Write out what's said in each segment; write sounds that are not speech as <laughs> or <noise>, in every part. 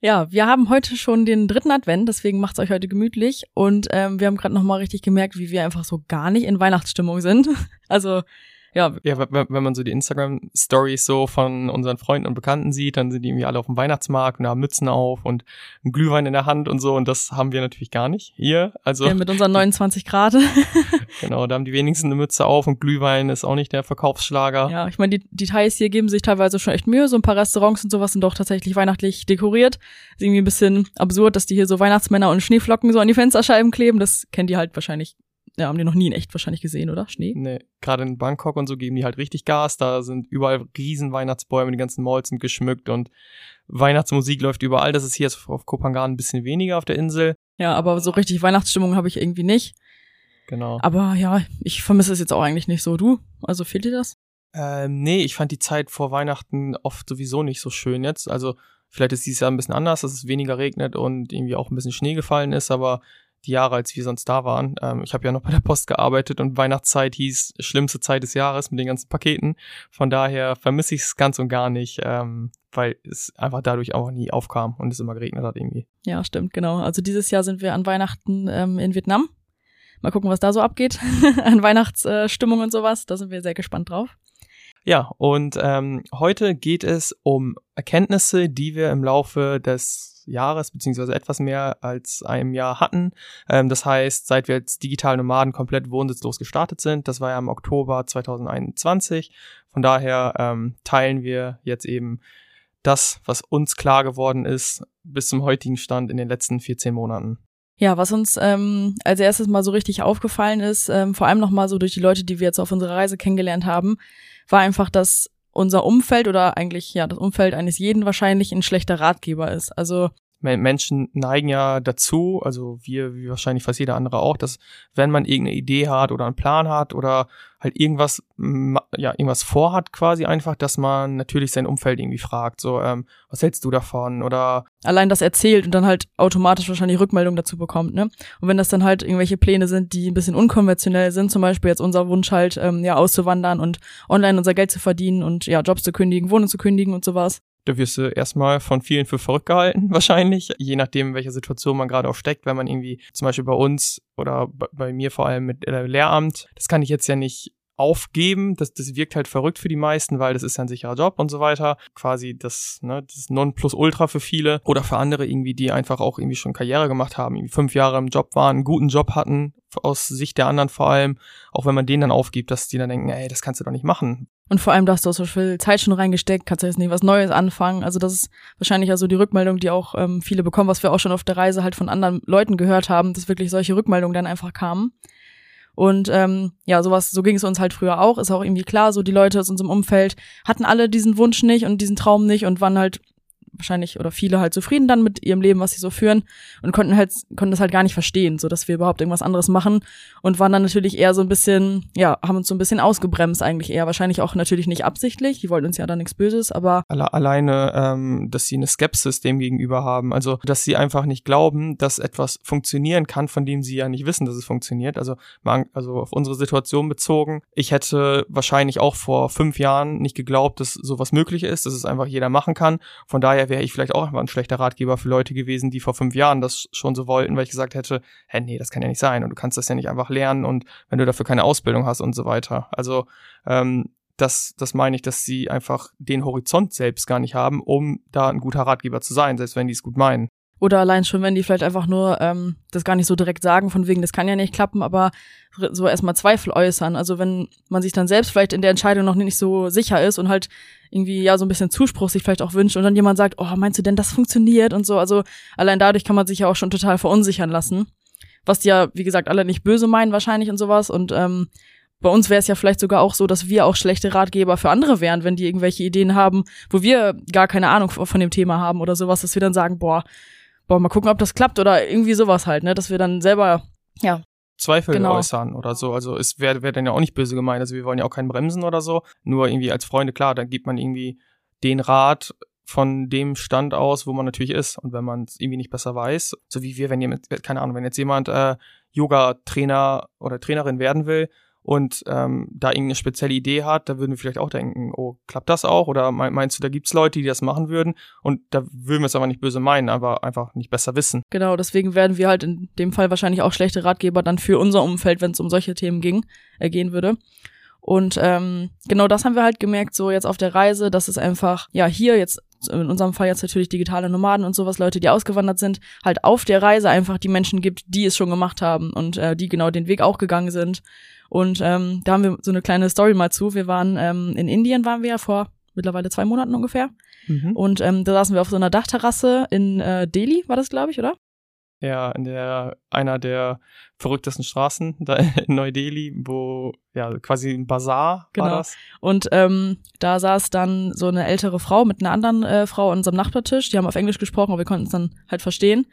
ja, wir haben heute schon den dritten Advent, deswegen macht's euch heute gemütlich und ähm, wir haben gerade noch mal richtig gemerkt, wie wir einfach so gar nicht in Weihnachtsstimmung sind. <laughs> Also ja. Ja, wenn, man so die Instagram-Stories so von unseren Freunden und Bekannten sieht, dann sind die irgendwie alle auf dem Weihnachtsmarkt und haben Mützen auf und einen Glühwein in der Hand und so. Und das haben wir natürlich gar nicht hier. Also ja, mit unseren 29 Grad. <laughs> genau, da haben die wenigsten eine Mütze auf und Glühwein ist auch nicht der Verkaufsschlager. Ja, ich meine, die Details hier geben sich teilweise schon echt Mühe. So ein paar Restaurants und sowas sind doch tatsächlich weihnachtlich dekoriert. Ist irgendwie ein bisschen absurd, dass die hier so Weihnachtsmänner und Schneeflocken so an die Fensterscheiben kleben. Das kennen die halt wahrscheinlich ja, haben die noch nie in echt wahrscheinlich gesehen, oder? Schnee? Nee, gerade in Bangkok und so geben die halt richtig Gas. Da sind überall riesen Weihnachtsbäume, die ganzen Malls sind geschmückt und Weihnachtsmusik läuft überall. Das ist hier auf Kopangan ein bisschen weniger auf der Insel. Ja, aber so richtig Weihnachtsstimmung habe ich irgendwie nicht. Genau. Aber ja, ich vermisse es jetzt auch eigentlich nicht so. Du? Also fehlt dir das? Ähm, nee, ich fand die Zeit vor Weihnachten oft sowieso nicht so schön jetzt. Also vielleicht ist dieses Jahr ein bisschen anders, dass es weniger regnet und irgendwie auch ein bisschen Schnee gefallen ist, aber die Jahre, als wir sonst da waren. Ähm, ich habe ja noch bei der Post gearbeitet und Weihnachtszeit hieß schlimmste Zeit des Jahres mit den ganzen Paketen. Von daher vermisse ich es ganz und gar nicht, ähm, weil es einfach dadurch auch nie aufkam und es immer geregnet hat irgendwie. Ja, stimmt, genau. Also dieses Jahr sind wir an Weihnachten ähm, in Vietnam. Mal gucken, was da so abgeht <laughs> an Weihnachtsstimmung und sowas. Da sind wir sehr gespannt drauf. Ja, und ähm, heute geht es um Erkenntnisse, die wir im Laufe des Jahres, beziehungsweise etwas mehr als einem Jahr hatten. Ähm, das heißt, seit wir als digitale Nomaden komplett wohnsitzlos gestartet sind, das war ja im Oktober 2021. Von daher ähm, teilen wir jetzt eben das, was uns klar geworden ist, bis zum heutigen Stand in den letzten 14 Monaten. Ja, was uns ähm, als erstes mal so richtig aufgefallen ist, ähm, vor allem nochmal so durch die Leute, die wir jetzt auf unserer Reise kennengelernt haben, war einfach, dass unser Umfeld oder eigentlich ja das Umfeld eines jeden wahrscheinlich ein schlechter Ratgeber ist. Also Menschen neigen ja dazu, also wir, wie wahrscheinlich fast jeder andere auch, dass wenn man irgendeine Idee hat oder einen Plan hat oder halt irgendwas, ja, irgendwas vorhat quasi einfach, dass man natürlich sein Umfeld irgendwie fragt, so, ähm, was hältst du davon oder allein das erzählt und dann halt automatisch wahrscheinlich Rückmeldung dazu bekommt, ne? Und wenn das dann halt irgendwelche Pläne sind, die ein bisschen unkonventionell sind, zum Beispiel jetzt unser Wunsch halt, ähm, ja, auszuwandern und online unser Geld zu verdienen und ja, Jobs zu kündigen, Wohnung zu kündigen und sowas, da wirst du erstmal von vielen für verrückt gehalten, <laughs> wahrscheinlich, je nachdem, in welcher Situation man gerade auch steckt, wenn man irgendwie zum Beispiel bei uns oder bei mir vor allem mit äh, Lehramt, das kann ich jetzt ja nicht aufgeben. Das, das wirkt halt verrückt für die meisten, weil das ist ja ein sicherer Job und so weiter. Quasi das, ne, das Nonplusultra für viele. Oder für andere irgendwie, die einfach auch irgendwie schon Karriere gemacht haben, irgendwie fünf Jahre im Job waren, einen guten Job hatten, aus Sicht der anderen vor allem, auch wenn man denen dann aufgibt, dass die dann denken, ey, das kannst du doch nicht machen. Und vor allem, da hast du auch so viel Zeit schon reingesteckt, kannst du jetzt nicht was Neues anfangen. Also das ist wahrscheinlich also die Rückmeldung, die auch ähm, viele bekommen, was wir auch schon auf der Reise halt von anderen Leuten gehört haben, dass wirklich solche Rückmeldungen dann einfach kamen. Und ähm, ja, sowas, so ging es uns halt früher auch. Ist auch irgendwie klar, so die Leute aus unserem Umfeld hatten alle diesen Wunsch nicht und diesen Traum nicht und waren halt wahrscheinlich oder viele halt zufrieden dann mit ihrem Leben, was sie so führen und konnten halt konnten das halt gar nicht verstehen, so dass wir überhaupt irgendwas anderes machen und waren dann natürlich eher so ein bisschen, ja, haben uns so ein bisschen ausgebremst eigentlich eher, wahrscheinlich auch natürlich nicht absichtlich, die wollten uns ja da nichts Böses, aber Alle, alleine, ähm, dass sie eine Skepsis dem gegenüber haben, also dass sie einfach nicht glauben, dass etwas funktionieren kann, von dem sie ja nicht wissen, dass es funktioniert. Also man, also auf unsere Situation bezogen, ich hätte wahrscheinlich auch vor fünf Jahren nicht geglaubt, dass sowas möglich ist, dass es einfach jeder machen kann. Von daher wäre ich vielleicht auch einfach ein schlechter Ratgeber für Leute gewesen, die vor fünf Jahren das schon so wollten, weil ich gesagt hätte, hä, nee, das kann ja nicht sein und du kannst das ja nicht einfach lernen und wenn du dafür keine Ausbildung hast und so weiter. Also ähm, das, das meine ich, dass sie einfach den Horizont selbst gar nicht haben, um da ein guter Ratgeber zu sein, selbst wenn die es gut meinen. Oder allein schon, wenn die vielleicht einfach nur ähm, das gar nicht so direkt sagen, von wegen, das kann ja nicht klappen, aber so erstmal Zweifel äußern. Also wenn man sich dann selbst vielleicht in der Entscheidung noch nicht so sicher ist und halt irgendwie ja so ein bisschen Zuspruch sich vielleicht auch wünscht und dann jemand sagt, oh, meinst du denn, das funktioniert und so. Also allein dadurch kann man sich ja auch schon total verunsichern lassen. Was die ja, wie gesagt, alle nicht böse meinen wahrscheinlich und sowas. Und ähm, bei uns wäre es ja vielleicht sogar auch so, dass wir auch schlechte Ratgeber für andere wären, wenn die irgendwelche Ideen haben, wo wir gar keine Ahnung von dem Thema haben oder sowas, dass wir dann sagen, boah, boah, mal gucken, ob das klappt oder irgendwie sowas halt, ne, dass wir dann selber, ja. Zweifel genau. äußern oder so. Also es wäre wär dann ja auch nicht böse gemeint. Also wir wollen ja auch keinen bremsen oder so. Nur irgendwie als Freunde, klar, dann gibt man irgendwie den Rat von dem Stand aus, wo man natürlich ist. Und wenn man es irgendwie nicht besser weiß, so wie wir, wenn jemand, keine Ahnung, wenn jetzt jemand äh, Yoga-Trainer oder Trainerin werden will, und ähm, da irgendeine spezielle Idee hat, da würden wir vielleicht auch denken, oh, klappt das auch? Oder meinst du, da gibt's Leute, die das machen würden? Und da würden wir es aber nicht böse meinen, aber einfach nicht besser wissen. Genau, deswegen werden wir halt in dem Fall wahrscheinlich auch schlechte Ratgeber dann für unser Umfeld, wenn es um solche Themen ging, äh, würde. Und ähm, genau das haben wir halt gemerkt, so jetzt auf der Reise, dass es einfach, ja, hier jetzt, in unserem Fall jetzt natürlich digitale Nomaden und sowas, Leute, die ausgewandert sind, halt auf der Reise einfach die Menschen gibt, die es schon gemacht haben und äh, die genau den Weg auch gegangen sind und ähm, da haben wir so eine kleine Story mal zu. Wir waren ähm, in Indien, waren wir ja vor mittlerweile zwei Monaten ungefähr. Mhm. Und ähm, da saßen wir auf so einer Dachterrasse in äh, Delhi, war das, glaube ich, oder? Ja, in der einer der verrücktesten Straßen da <laughs> in Neu-Delhi, wo ja quasi ein Bazar genau. war das. Und ähm, da saß dann so eine ältere Frau mit einer anderen äh, Frau an unserem Nachbartisch. Die haben auf Englisch gesprochen, aber wir konnten es dann halt verstehen.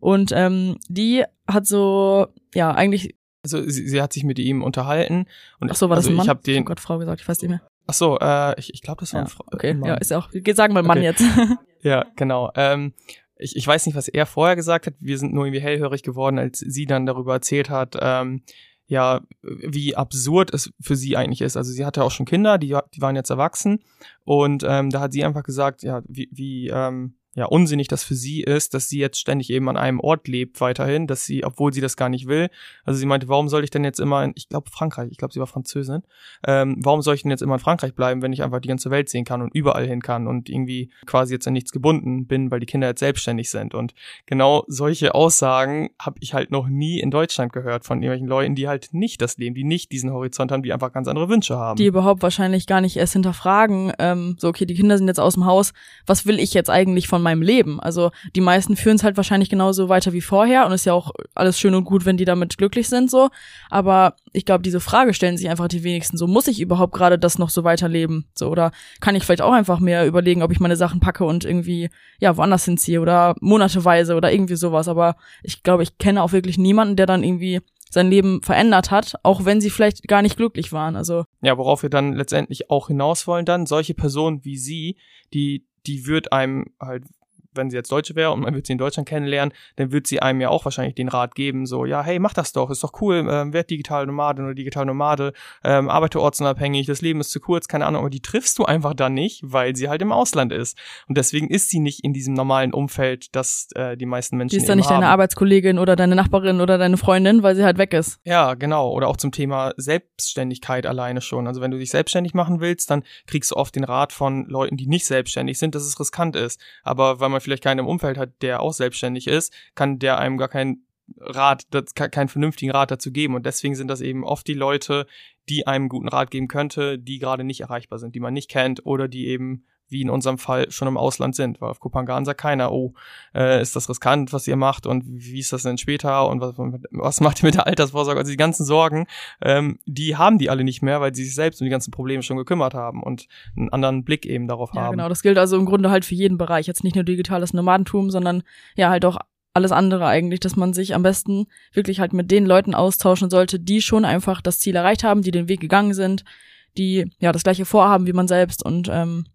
Und ähm, die hat so ja eigentlich also sie, sie hat sich mit ihm unterhalten und Ach so, war also das ein Mann? Ich habe den oh Gott, Frau gesagt, ich weiß nicht mehr. Ach so, äh, ich, ich glaube, das war ja, ein Frau. Okay, Mann. ja, ist auch. Sagen wir Mann okay. jetzt. <laughs> ja, genau. Ähm, ich, ich weiß nicht, was er vorher gesagt hat. Wir sind nur irgendwie hellhörig geworden, als sie dann darüber erzählt hat. Ähm, ja, wie absurd es für sie eigentlich ist. Also sie hatte auch schon Kinder, die, die waren jetzt erwachsen und ähm, da hat sie einfach gesagt, ja, wie, wie ähm, ja, unsinnig das für sie ist, dass sie jetzt ständig eben an einem Ort lebt weiterhin, dass sie, obwohl sie das gar nicht will. Also sie meinte, warum soll ich denn jetzt immer in, ich glaube Frankreich, ich glaube sie war Französin, ähm, warum soll ich denn jetzt immer in Frankreich bleiben, wenn ich einfach die ganze Welt sehen kann und überall hin kann und irgendwie quasi jetzt an nichts gebunden bin, weil die Kinder jetzt selbstständig sind. Und genau solche Aussagen habe ich halt noch nie in Deutschland gehört von irgendwelchen Leuten, die halt nicht das leben, die nicht diesen Horizont haben, die einfach ganz andere Wünsche haben. Die überhaupt wahrscheinlich gar nicht erst hinterfragen, ähm, so okay, die Kinder sind jetzt aus dem Haus, was will ich jetzt eigentlich von von meinem Leben. Also die meisten führen es halt wahrscheinlich genauso weiter wie vorher und ist ja auch alles schön und gut, wenn die damit glücklich sind so. Aber ich glaube, diese Frage stellen sich einfach die wenigsten. So muss ich überhaupt gerade das noch so weiterleben? So oder kann ich vielleicht auch einfach mehr überlegen, ob ich meine Sachen packe und irgendwie ja woanders hinziehe oder monateweise oder irgendwie sowas. Aber ich glaube, ich kenne auch wirklich niemanden, der dann irgendwie sein Leben verändert hat, auch wenn sie vielleicht gar nicht glücklich waren. Also ja, worauf wir dann letztendlich auch hinaus wollen, dann solche Personen wie sie, die die wird einem halt wenn sie jetzt Deutsche wäre und man wird sie in Deutschland kennenlernen, dann wird sie einem ja auch wahrscheinlich den Rat geben, so, ja, hey, mach das doch, ist doch cool, ähm, werd digital Nomadin oder digital Nomade, ähm, arbeite ortsunabhängig, das Leben ist zu kurz, keine Ahnung, aber die triffst du einfach dann nicht, weil sie halt im Ausland ist. Und deswegen ist sie nicht in diesem normalen Umfeld, das äh, die meisten Menschen Die ist dann nicht haben. deine Arbeitskollegin oder deine Nachbarin oder deine Freundin, weil sie halt weg ist. Ja, genau. Oder auch zum Thema Selbstständigkeit alleine schon. Also wenn du dich selbstständig machen willst, dann kriegst du oft den Rat von Leuten, die nicht selbstständig sind, dass es riskant ist. Aber weil man vielleicht keinen im Umfeld hat, der auch selbstständig ist, kann der einem gar keinen Rat, keinen vernünftigen Rat dazu geben. Und deswegen sind das eben oft die Leute, die einem guten Rat geben könnte, die gerade nicht erreichbar sind, die man nicht kennt oder die eben wie in unserem Fall schon im Ausland sind. Weil auf Kopangan sagt keiner, oh, äh, ist das riskant, was ihr macht und wie ist das denn später und was, was macht ihr mit der Altersvorsorge? Also die ganzen Sorgen, ähm, die haben die alle nicht mehr, weil sie sich selbst um die ganzen Probleme schon gekümmert haben und einen anderen Blick eben darauf ja, haben. Genau, das gilt also im Grunde halt für jeden Bereich. Jetzt nicht nur digitales Nomadentum, sondern ja halt auch alles andere eigentlich, dass man sich am besten wirklich halt mit den Leuten austauschen sollte, die schon einfach das Ziel erreicht haben, die den Weg gegangen sind, die ja das gleiche vorhaben wie man selbst und ähm,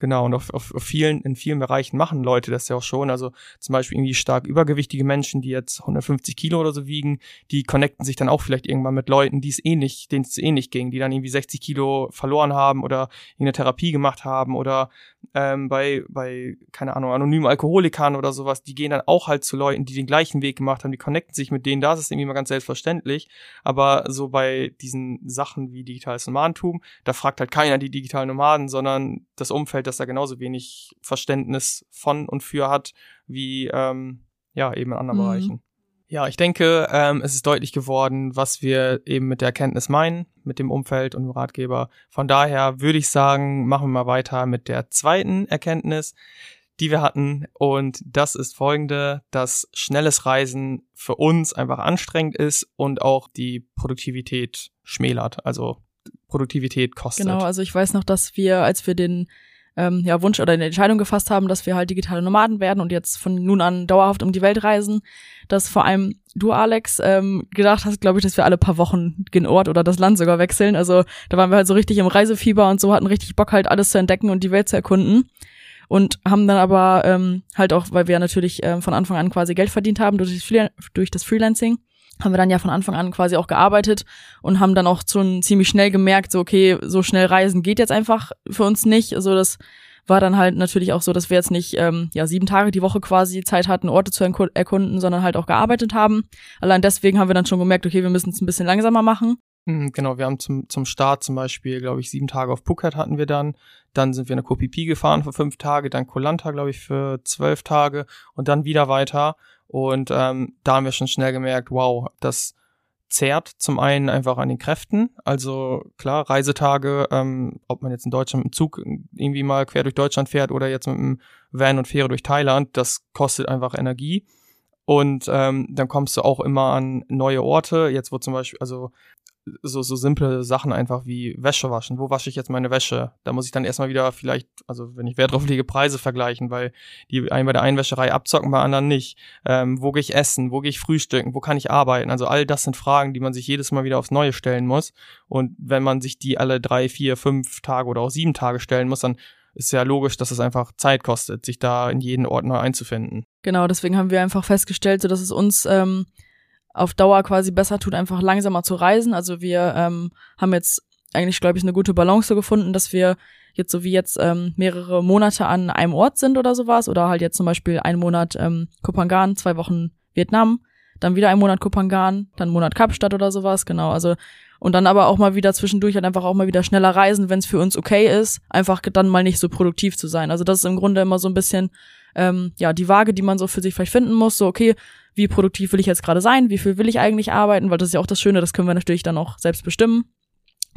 Genau, und auf, auf, auf vielen, in vielen Bereichen machen Leute das ja auch schon. Also zum Beispiel irgendwie stark übergewichtige Menschen, die jetzt 150 Kilo oder so wiegen, die connecten sich dann auch vielleicht irgendwann mit Leuten, die es ähnlich, denen es ähnlich ging, die dann irgendwie 60 Kilo verloren haben oder eine Therapie gemacht haben oder ähm, bei, bei, keine Ahnung, anonymen Alkoholikern oder sowas, die gehen dann auch halt zu Leuten, die den gleichen Weg gemacht haben, die connecten sich mit denen, da ist es irgendwie mal ganz selbstverständlich. Aber so bei diesen Sachen wie digitales Nomadentum, da fragt halt keiner die digitalen Nomaden, sondern das Umfeld, dass er genauso wenig Verständnis von und für hat, wie ähm, ja eben in anderen mhm. Bereichen. Ja, ich denke, ähm, es ist deutlich geworden, was wir eben mit der Erkenntnis meinen, mit dem Umfeld und dem Ratgeber. Von daher würde ich sagen, machen wir mal weiter mit der zweiten Erkenntnis, die wir hatten. Und das ist folgende, dass schnelles Reisen für uns einfach anstrengend ist und auch die Produktivität schmälert. Also Produktivität kostet. Genau, also ich weiß noch, dass wir, als wir den ähm, ja, Wunsch oder eine Entscheidung gefasst haben, dass wir halt digitale Nomaden werden und jetzt von nun an dauerhaft um die Welt reisen, dass vor allem du, Alex, ähm, gedacht hast, glaube ich, dass wir alle paar Wochen den Ort oder das Land sogar wechseln. Also da waren wir halt so richtig im Reisefieber und so hatten richtig Bock halt alles zu entdecken und die Welt zu erkunden. Und haben dann aber ähm, halt auch, weil wir natürlich ähm, von Anfang an quasi Geld verdient haben durch durch das Freelancing, haben wir dann ja von Anfang an quasi auch gearbeitet und haben dann auch schon ziemlich schnell gemerkt, so okay, so schnell reisen geht jetzt einfach für uns nicht. Also das war dann halt natürlich auch so, dass wir jetzt nicht ähm, ja sieben Tage die Woche quasi Zeit hatten, Orte zu erkunden, sondern halt auch gearbeitet haben. Allein deswegen haben wir dann schon gemerkt, okay, wir müssen es ein bisschen langsamer machen. Hm, genau, wir haben zum, zum Start zum Beispiel, glaube ich, sieben Tage auf Phuket hatten wir dann. Dann sind wir eine Kopipi gefahren für fünf Tage, dann Koh glaube ich, für zwölf Tage und dann wieder weiter. Und ähm, da haben wir schon schnell gemerkt, wow, das zehrt zum einen einfach an den Kräften. Also klar, Reisetage, ähm, ob man jetzt in Deutschland mit dem Zug irgendwie mal quer durch Deutschland fährt oder jetzt mit einem Van und Fähre durch Thailand, das kostet einfach Energie. Und ähm, dann kommst du auch immer an neue Orte. Jetzt wo zum Beispiel, also so, so simple Sachen einfach wie Wäsche waschen. Wo wasche ich jetzt meine Wäsche? Da muss ich dann erstmal wieder vielleicht, also wenn ich Wert drauf lege, Preise vergleichen, weil die einen bei der einen Wäscherei abzocken, bei anderen nicht. Ähm, wo gehe ich essen? Wo gehe ich frühstücken? Wo kann ich arbeiten? Also all das sind Fragen, die man sich jedes Mal wieder aufs Neue stellen muss. Und wenn man sich die alle drei, vier, fünf Tage oder auch sieben Tage stellen muss, dann ist ja logisch, dass es einfach Zeit kostet, sich da in jeden Ort neu einzufinden. Genau, deswegen haben wir einfach festgestellt, so dass es uns ähm, auf Dauer quasi besser tut, einfach langsamer zu reisen. Also wir ähm, haben jetzt eigentlich, glaube ich, eine gute Balance gefunden, dass wir jetzt so wie jetzt ähm, mehrere Monate an einem Ort sind oder sowas. Oder halt jetzt zum Beispiel einen Monat ähm, Kopangan, zwei Wochen Vietnam, dann wieder einen Monat Kopangan, dann einen Monat Kapstadt oder sowas, genau. Also und dann aber auch mal wieder zwischendurch halt einfach auch mal wieder schneller reisen, wenn es für uns okay ist, einfach dann mal nicht so produktiv zu sein. Also das ist im Grunde immer so ein bisschen ähm, ja die Waage, die man so für sich vielleicht finden muss. So okay, wie produktiv will ich jetzt gerade sein, wie viel will ich eigentlich arbeiten, weil das ist ja auch das Schöne, das können wir natürlich dann auch selbst bestimmen,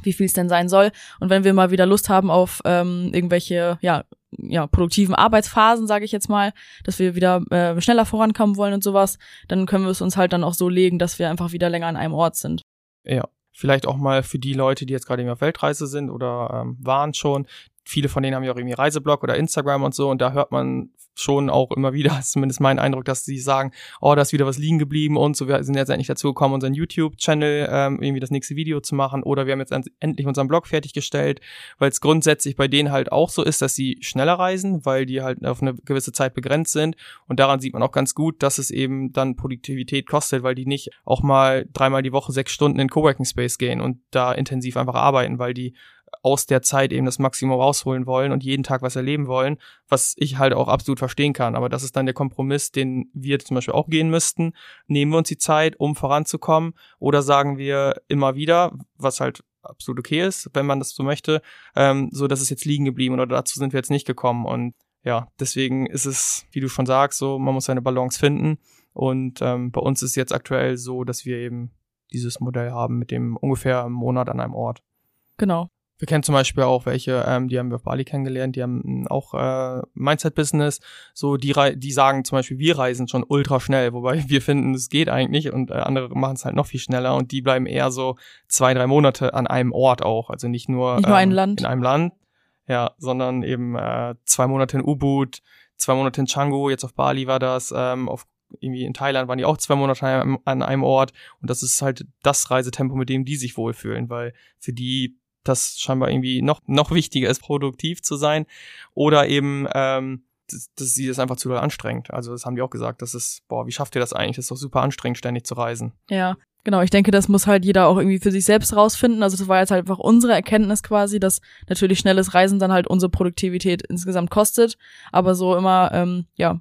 wie viel es denn sein soll. Und wenn wir mal wieder Lust haben auf ähm, irgendwelche, ja, ja, produktiven Arbeitsphasen, sage ich jetzt mal, dass wir wieder äh, schneller vorankommen wollen und sowas, dann können wir es uns halt dann auch so legen, dass wir einfach wieder länger an einem Ort sind. Ja, vielleicht auch mal für die Leute, die jetzt gerade auf Weltreise sind oder ähm, waren schon, viele von denen haben ja auch irgendwie Reiseblog oder Instagram und so und da hört man schon auch immer wieder, <laughs> zumindest mein Eindruck, dass sie sagen, oh, da ist wieder was liegen geblieben und so, wir sind jetzt endlich dazu gekommen, unseren YouTube-Channel ähm, irgendwie das nächste Video zu machen oder wir haben jetzt endlich unseren Blog fertiggestellt, weil es grundsätzlich bei denen halt auch so ist, dass sie schneller reisen, weil die halt auf eine gewisse Zeit begrenzt sind und daran sieht man auch ganz gut, dass es eben dann Produktivität kostet, weil die nicht auch mal dreimal die Woche sechs Stunden in Coworking Space gehen und da intensiv einfach arbeiten, weil die aus der Zeit eben das Maximum rausholen wollen und jeden Tag was erleben wollen, was ich halt auch absolut verstehen kann. Aber das ist dann der Kompromiss, den wir zum Beispiel auch gehen müssten. Nehmen wir uns die Zeit, um voranzukommen, oder sagen wir immer wieder, was halt absolut okay ist, wenn man das so möchte, ähm, so dass es jetzt liegen geblieben oder dazu sind wir jetzt nicht gekommen. Und ja, deswegen ist es, wie du schon sagst, so, man muss seine Balance finden. Und ähm, bei uns ist jetzt aktuell so, dass wir eben dieses Modell haben mit dem ungefähr einen Monat an einem Ort. Genau. Wir kennen zum Beispiel auch welche, ähm, die haben wir auf Bali kennengelernt, die haben auch äh, Mindset-Business. So, die, die sagen zum Beispiel, wir reisen schon ultra schnell, wobei wir finden, es geht eigentlich und äh, andere machen es halt noch viel schneller und die bleiben eher so zwei, drei Monate an einem Ort auch. Also nicht nur, nicht nur ähm, ein Land. in einem Land, ja, sondern eben äh, zwei Monate in Ubud, zwei Monate in Canggu, jetzt auf Bali war das, ähm, auf irgendwie in Thailand waren die auch zwei Monate an einem Ort und das ist halt das Reisetempo, mit dem die sich wohlfühlen, weil für die das scheinbar irgendwie noch, noch wichtiger ist, produktiv zu sein. Oder eben, ähm, dass, dass sie das einfach zu doll anstrengt. Also das haben die auch gesagt, das ist, boah, wie schafft ihr das eigentlich? Das ist doch super anstrengend, ständig zu reisen. Ja, genau. Ich denke, das muss halt jeder auch irgendwie für sich selbst rausfinden. Also das war jetzt halt einfach unsere Erkenntnis quasi, dass natürlich schnelles Reisen dann halt unsere Produktivität insgesamt kostet. Aber so immer, ähm, ja,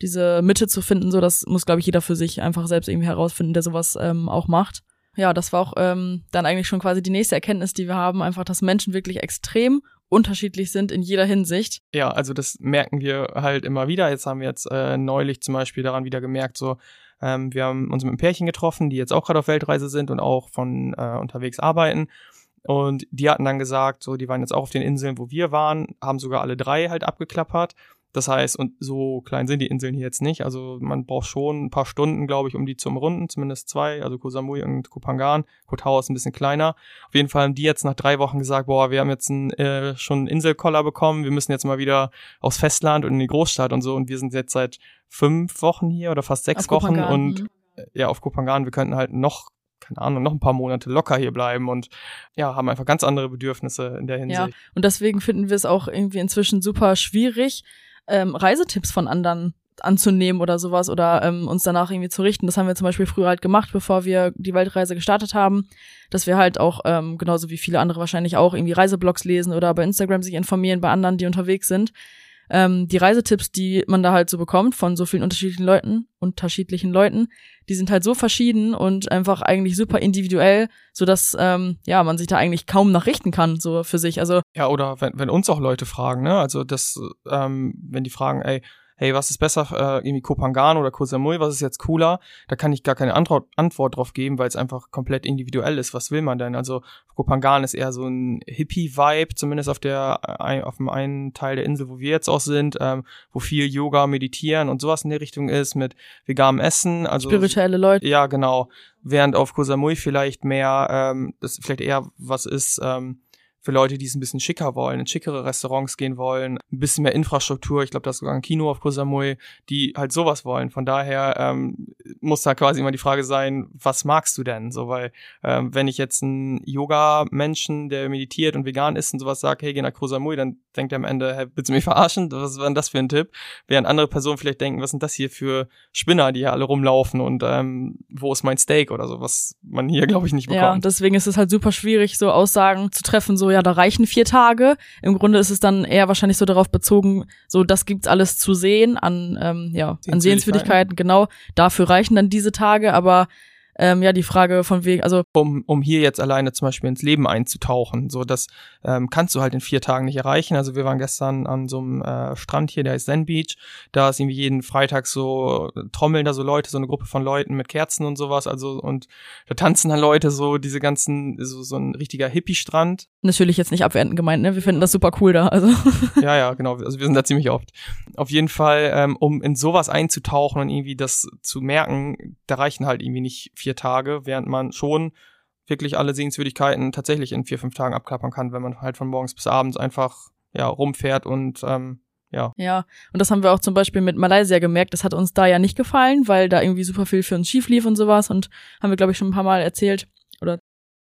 diese Mitte zu finden, so das muss, glaube ich, jeder für sich einfach selbst irgendwie herausfinden, der sowas ähm, auch macht ja, das war auch ähm, dann eigentlich schon quasi die nächste Erkenntnis, die wir haben, einfach, dass Menschen wirklich extrem unterschiedlich sind in jeder Hinsicht. Ja, also das merken wir halt immer wieder. Jetzt haben wir jetzt äh, neulich zum Beispiel daran wieder gemerkt, so ähm, wir haben uns mit einem Pärchen getroffen, die jetzt auch gerade auf Weltreise sind und auch von äh, unterwegs arbeiten. Und die hatten dann gesagt, so, die waren jetzt auch auf den Inseln, wo wir waren, haben sogar alle drei halt abgeklappert. Das heißt, und so klein sind die Inseln hier jetzt nicht. Also man braucht schon ein paar Stunden, glaube ich, um die zu umrunden, zumindest zwei, also Koh Samui und Koh Phangan. Koh Tao ist ein bisschen kleiner. Auf jeden Fall haben die jetzt nach drei Wochen gesagt, boah, wir haben jetzt ein, äh, schon einen Inselkoller bekommen, wir müssen jetzt mal wieder aufs Festland und in die Großstadt und so. Und wir sind jetzt seit fünf Wochen hier oder fast sechs auf Wochen und mhm. äh, ja, auf Koh Phangan, wir könnten halt noch keine Ahnung, noch ein paar Monate locker hier bleiben und ja, haben einfach ganz andere Bedürfnisse in der Hinsicht. Ja, und deswegen finden wir es auch irgendwie inzwischen super schwierig, ähm, Reisetipps von anderen anzunehmen oder sowas oder ähm, uns danach irgendwie zu richten. Das haben wir zum Beispiel früher halt gemacht, bevor wir die Weltreise gestartet haben, dass wir halt auch, ähm, genauso wie viele andere wahrscheinlich auch, irgendwie Reiseblogs lesen oder bei Instagram sich informieren bei anderen, die unterwegs sind ähm, die Reisetipps, die man da halt so bekommt von so vielen unterschiedlichen Leuten, unterschiedlichen Leuten, die sind halt so verschieden und einfach eigentlich super individuell, so dass ähm, ja man sich da eigentlich kaum nachrichten kann so für sich. Also ja oder wenn, wenn uns auch Leute fragen, ne, also das, ähm, wenn die fragen, ey hey, was ist besser, äh, irgendwie Kopangan oder Koh Samui, was ist jetzt cooler? Da kann ich gar keine Antwort, Antwort drauf geben, weil es einfach komplett individuell ist. Was will man denn? Also Kopangan ist eher so ein Hippie-Vibe, zumindest auf der, auf dem einen Teil der Insel, wo wir jetzt auch sind, ähm, wo viel Yoga, Meditieren und sowas in der Richtung ist, mit veganem Essen. Also, Spirituelle Leute. Ja, genau. Während auf Koh Samui vielleicht mehr, ähm, das vielleicht eher was ist, ähm, für Leute, die es ein bisschen schicker wollen, in schickere Restaurants gehen wollen, ein bisschen mehr Infrastruktur. Ich glaube, das ist sogar ein Kino auf Koh Samui, die halt sowas wollen. Von daher ähm, muss da quasi immer die Frage sein, was magst du denn? So, weil ähm, wenn ich jetzt einen Yoga-Menschen, der meditiert und vegan ist und sowas sage, hey, geh nach Koh Samui, dann denkt er am Ende, hey, willst du mich verarschen? Was war denn das für ein Tipp? Während andere Personen vielleicht denken, was sind das hier für Spinner, die hier alle rumlaufen und ähm, wo ist mein Steak oder so, was man hier, <laughs> glaube ich, nicht bekommt. Ja, deswegen ist es halt super schwierig, so Aussagen zu treffen, so ja, da reichen vier Tage. Im Grunde ist es dann eher wahrscheinlich so darauf bezogen, so das gibt's alles zu sehen an, ähm, ja, an Sehenswürdigkeiten, genau. Dafür reichen dann diese Tage, aber ähm, ja die Frage von wegen, also um um hier jetzt alleine zum Beispiel ins Leben einzutauchen, so das ähm, kannst du halt in vier Tagen nicht erreichen. Also wir waren gestern an so einem äh, Strand hier, der heißt Zen Beach, da ist irgendwie jeden Freitag so trommeln da so Leute, so eine Gruppe von Leuten mit Kerzen und sowas, also und da tanzen dann Leute so diese ganzen so so ein richtiger Hippie-Strand. Natürlich jetzt nicht abwertend gemeint, ne? Wir finden das super cool da, also <laughs> ja ja genau, also wir sind da ziemlich oft. Auf jeden Fall, ähm, um in sowas einzutauchen und irgendwie das zu merken, da reichen halt irgendwie nicht vier Tage, während man schon wirklich alle Sehenswürdigkeiten tatsächlich in vier, fünf Tagen abklappern kann, wenn man halt von morgens bis abends einfach ja rumfährt und ähm, ja. Ja, und das haben wir auch zum Beispiel mit Malaysia gemerkt. Das hat uns da ja nicht gefallen, weil da irgendwie super viel für uns schief lief und sowas. Und haben wir, glaube ich, schon ein paar Mal erzählt.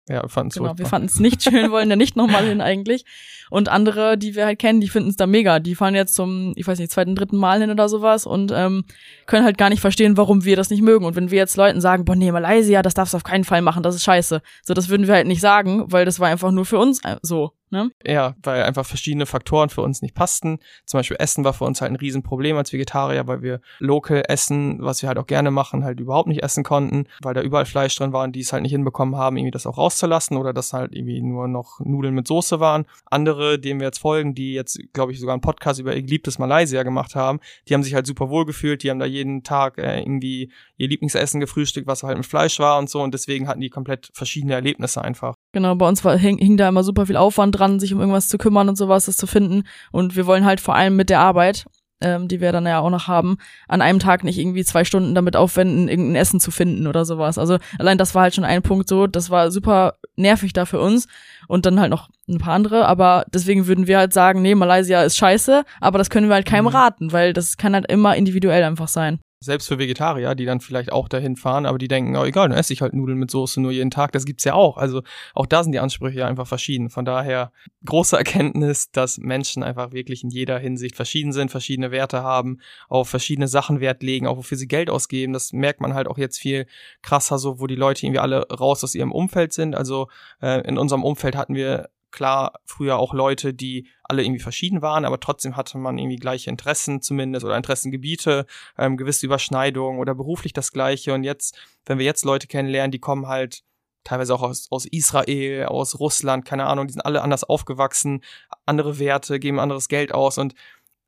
Ja, wir fanden es Genau, wir fanden es nicht schön, <laughs> wollen da nicht nochmal hin eigentlich. Und andere, die wir halt kennen, die finden es da mega. Die fahren jetzt zum, ich weiß nicht, zweiten, dritten Mal hin oder sowas und ähm, können halt gar nicht verstehen, warum wir das nicht mögen. Und wenn wir jetzt Leuten sagen, boah, nee, Malaysia, das darfst du auf keinen Fall machen, das ist scheiße. So, das würden wir halt nicht sagen, weil das war einfach nur für uns äh, so. Ne? Ja, weil einfach verschiedene Faktoren für uns nicht passten. Zum Beispiel Essen war für uns halt ein Riesenproblem als Vegetarier, weil wir local Essen, was wir halt auch gerne machen, halt überhaupt nicht essen konnten, weil da überall Fleisch drin war und die es halt nicht hinbekommen haben, irgendwie das auch rauszulassen oder dass halt irgendwie nur noch Nudeln mit Soße waren. Andere, denen wir jetzt folgen, die jetzt, glaube ich, sogar einen Podcast über ihr geliebtes Malaysia gemacht haben, die haben sich halt super wohl gefühlt, die haben da jeden Tag äh, irgendwie ihr Lieblingsessen gefrühstückt, was halt mit Fleisch war und so und deswegen hatten die komplett verschiedene Erlebnisse einfach. Genau, bei uns war, hing, hing da immer super viel Aufwand dran, sich um irgendwas zu kümmern und sowas, das zu finden. Und wir wollen halt vor allem mit der Arbeit, ähm, die wir dann ja auch noch haben, an einem Tag nicht irgendwie zwei Stunden damit aufwenden, irgendein Essen zu finden oder sowas. Also allein das war halt schon ein Punkt so, das war super nervig da für uns und dann halt noch ein paar andere, aber deswegen würden wir halt sagen, nee, Malaysia ist scheiße, aber das können wir halt keinem mhm. raten, weil das kann halt immer individuell einfach sein. Selbst für Vegetarier, die dann vielleicht auch dahin fahren, aber die denken, oh egal, dann esse ich halt Nudeln mit Soße nur jeden Tag. Das gibt's ja auch. Also auch da sind die Ansprüche ja einfach verschieden. Von daher große Erkenntnis, dass Menschen einfach wirklich in jeder Hinsicht verschieden sind, verschiedene Werte haben, auf verschiedene Sachen Wert legen, auch wofür sie Geld ausgeben. Das merkt man halt auch jetzt viel krasser, so wo die Leute irgendwie alle raus aus ihrem Umfeld sind. Also äh, in unserem Umfeld hatten wir klar früher auch Leute, die alle irgendwie verschieden waren, aber trotzdem hatte man irgendwie gleiche Interessen zumindest oder Interessengebiete, ähm, gewisse Überschneidungen oder beruflich das gleiche. Und jetzt, wenn wir jetzt Leute kennenlernen, die kommen halt teilweise auch aus, aus Israel, aus Russland, keine Ahnung, die sind alle anders aufgewachsen, andere Werte, geben anderes Geld aus und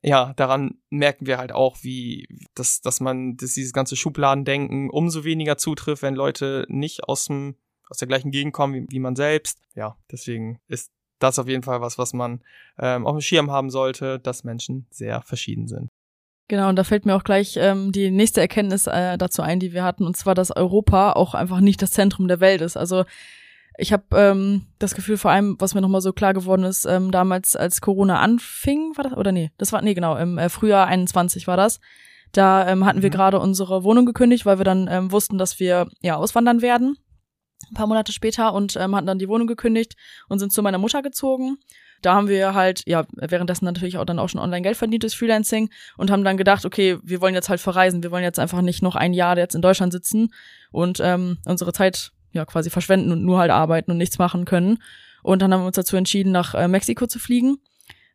ja, daran merken wir halt auch, wie, dass, dass man, dass dieses ganze Schubladendenken umso weniger zutrifft, wenn Leute nicht aus dem, aus der gleichen Gegend kommen wie, wie man selbst. Ja, deswegen ist das auf jeden Fall was, was man ähm, auf dem Schirm haben sollte, dass Menschen sehr verschieden sind. Genau, und da fällt mir auch gleich ähm, die nächste Erkenntnis äh, dazu ein, die wir hatten, und zwar, dass Europa auch einfach nicht das Zentrum der Welt ist. Also ich habe ähm, das Gefühl, vor allem, was mir nochmal so klar geworden ist, ähm, damals, als Corona anfing, war das, oder nee, das war, nee, genau, im äh, Frühjahr 21 war das. Da ähm, hatten wir mhm. gerade unsere Wohnung gekündigt, weil wir dann ähm, wussten, dass wir ja auswandern werden. Ein paar Monate später und ähm, hatten dann die Wohnung gekündigt und sind zu meiner Mutter gezogen. Da haben wir halt, ja, währenddessen natürlich auch dann auch schon online Geld verdient durch Freelancing und haben dann gedacht, okay, wir wollen jetzt halt verreisen, wir wollen jetzt einfach nicht noch ein Jahr jetzt in Deutschland sitzen und ähm, unsere Zeit ja quasi verschwenden und nur halt arbeiten und nichts machen können. Und dann haben wir uns dazu entschieden, nach äh, Mexiko zu fliegen,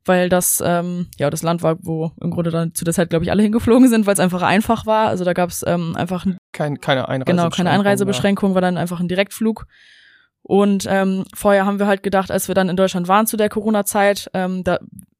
weil das ähm, ja das Land war, wo im Grunde dann zu der Zeit, glaube ich, alle hingeflogen sind, weil es einfach einfach war. Also da gab es ähm, einfach Kein, keine Einreisebeschränkung. Genau, keine Einreisebeschränkung, ja. war dann einfach ein Direktflug. Und ähm, vorher haben wir halt gedacht, als wir dann in Deutschland waren zu der Corona-Zeit, ähm, da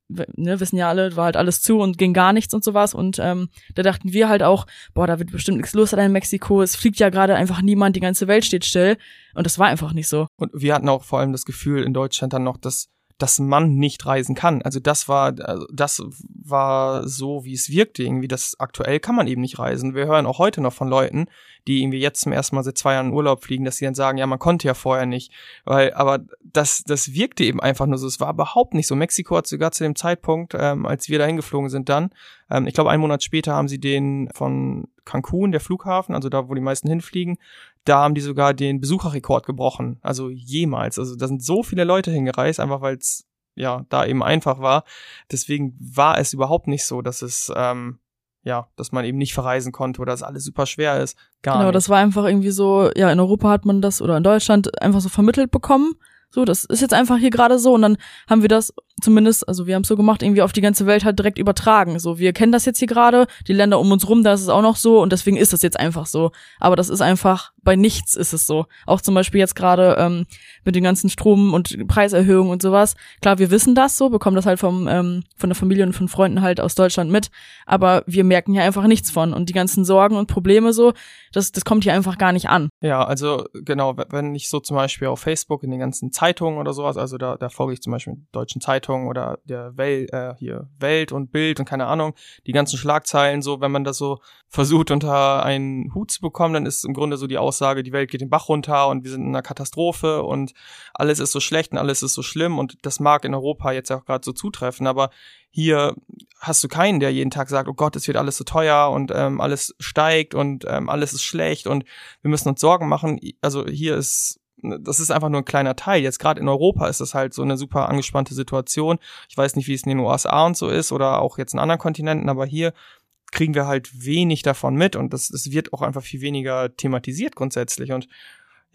ne, wissen ja alle, war halt alles zu und ging gar nichts und sowas. Und ähm, da dachten wir halt auch, boah, da wird bestimmt nichts los in Mexiko. Es fliegt ja gerade einfach niemand, die ganze Welt steht still. Und das war einfach nicht so. Und wir hatten auch vor allem das Gefühl in Deutschland dann noch, dass dass man nicht reisen kann. Also das war, also das war so, wie es wirkte irgendwie. Das aktuell kann man eben nicht reisen. Wir hören auch heute noch von Leuten, die irgendwie jetzt zum ersten Mal seit zwei Jahren in Urlaub fliegen, dass sie dann sagen, ja, man konnte ja vorher nicht. Weil, aber das, das wirkte eben einfach nur so. Es war überhaupt nicht so. Mexiko hat sogar zu dem Zeitpunkt, ähm, als wir da hingeflogen sind dann, ähm, ich glaube, einen Monat später haben sie den von Cancun, der Flughafen, also da, wo die meisten hinfliegen, da haben die sogar den Besucherrekord gebrochen. Also jemals. Also da sind so viele Leute hingereist, einfach weil es ja da eben einfach war. Deswegen war es überhaupt nicht so, dass es ähm, ja, dass man eben nicht verreisen konnte oder dass alles super schwer ist. Gar genau, nicht. das war einfach irgendwie so, ja, in Europa hat man das oder in Deutschland einfach so vermittelt bekommen. So, das ist jetzt einfach hier gerade so und dann haben wir das zumindest, also wir haben es so gemacht, irgendwie auf die ganze Welt halt direkt übertragen. So, wir kennen das jetzt hier gerade, die Länder um uns rum, da ist es auch noch so und deswegen ist das jetzt einfach so. Aber das ist einfach, bei nichts ist es so. Auch zum Beispiel jetzt gerade ähm, mit den ganzen Strom- und Preiserhöhungen und sowas. Klar, wir wissen das so, bekommen das halt vom, ähm, von der Familie und von Freunden halt aus Deutschland mit, aber wir merken hier einfach nichts von. Und die ganzen Sorgen und Probleme so, das, das kommt hier einfach gar nicht an. Ja, also genau, wenn ich so zum Beispiel auf Facebook in den ganzen Zeitungen oder sowas, also da, da folge ich zum Beispiel deutschen Zeitungen oder der Welt, äh, hier Welt und Bild und keine Ahnung, die ganzen Schlagzeilen, so, wenn man das so versucht unter einen Hut zu bekommen, dann ist im Grunde so die Aussage, die Welt geht den Bach runter und wir sind in einer Katastrophe und alles ist so schlecht und alles ist so schlimm und das mag in Europa jetzt auch gerade so zutreffen, aber hier hast du keinen, der jeden Tag sagt, oh Gott, es wird alles so teuer und ähm, alles steigt und ähm, alles ist schlecht und wir müssen uns Sorgen machen. Also hier ist das ist einfach nur ein kleiner Teil. Jetzt gerade in Europa ist das halt so eine super angespannte Situation. Ich weiß nicht, wie es in den USA und so ist oder auch jetzt in anderen Kontinenten, aber hier kriegen wir halt wenig davon mit und das, das wird auch einfach viel weniger thematisiert grundsätzlich und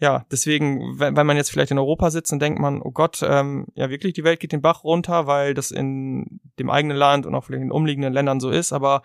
ja, deswegen, wenn, wenn man jetzt vielleicht in Europa sitzt, dann denkt man, oh Gott, ähm, ja wirklich, die Welt geht den Bach runter, weil das in dem eigenen Land und auch vielleicht in umliegenden Ländern so ist, aber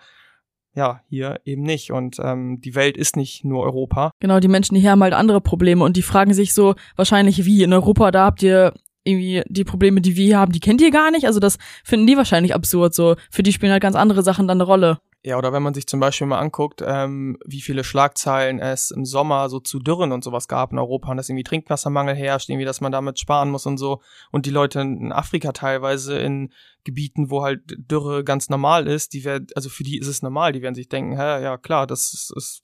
ja, hier eben nicht. Und ähm, die Welt ist nicht nur Europa. Genau, die Menschen hier haben halt andere Probleme und die fragen sich so wahrscheinlich, wie in Europa, da habt ihr irgendwie die Probleme, die wir hier haben, die kennt ihr gar nicht. Also das finden die wahrscheinlich absurd. So, für die spielen halt ganz andere Sachen dann eine Rolle. Ja, oder wenn man sich zum Beispiel mal anguckt, ähm, wie viele Schlagzeilen es im Sommer so zu Dürren und sowas gab in Europa und dass irgendwie Trinkwassermangel herrscht, irgendwie, dass man damit sparen muss und so. Und die Leute in Afrika teilweise in Gebieten, wo halt Dürre ganz normal ist, die werden, also für die ist es normal, die werden sich denken, hä, ja klar, das ist, ist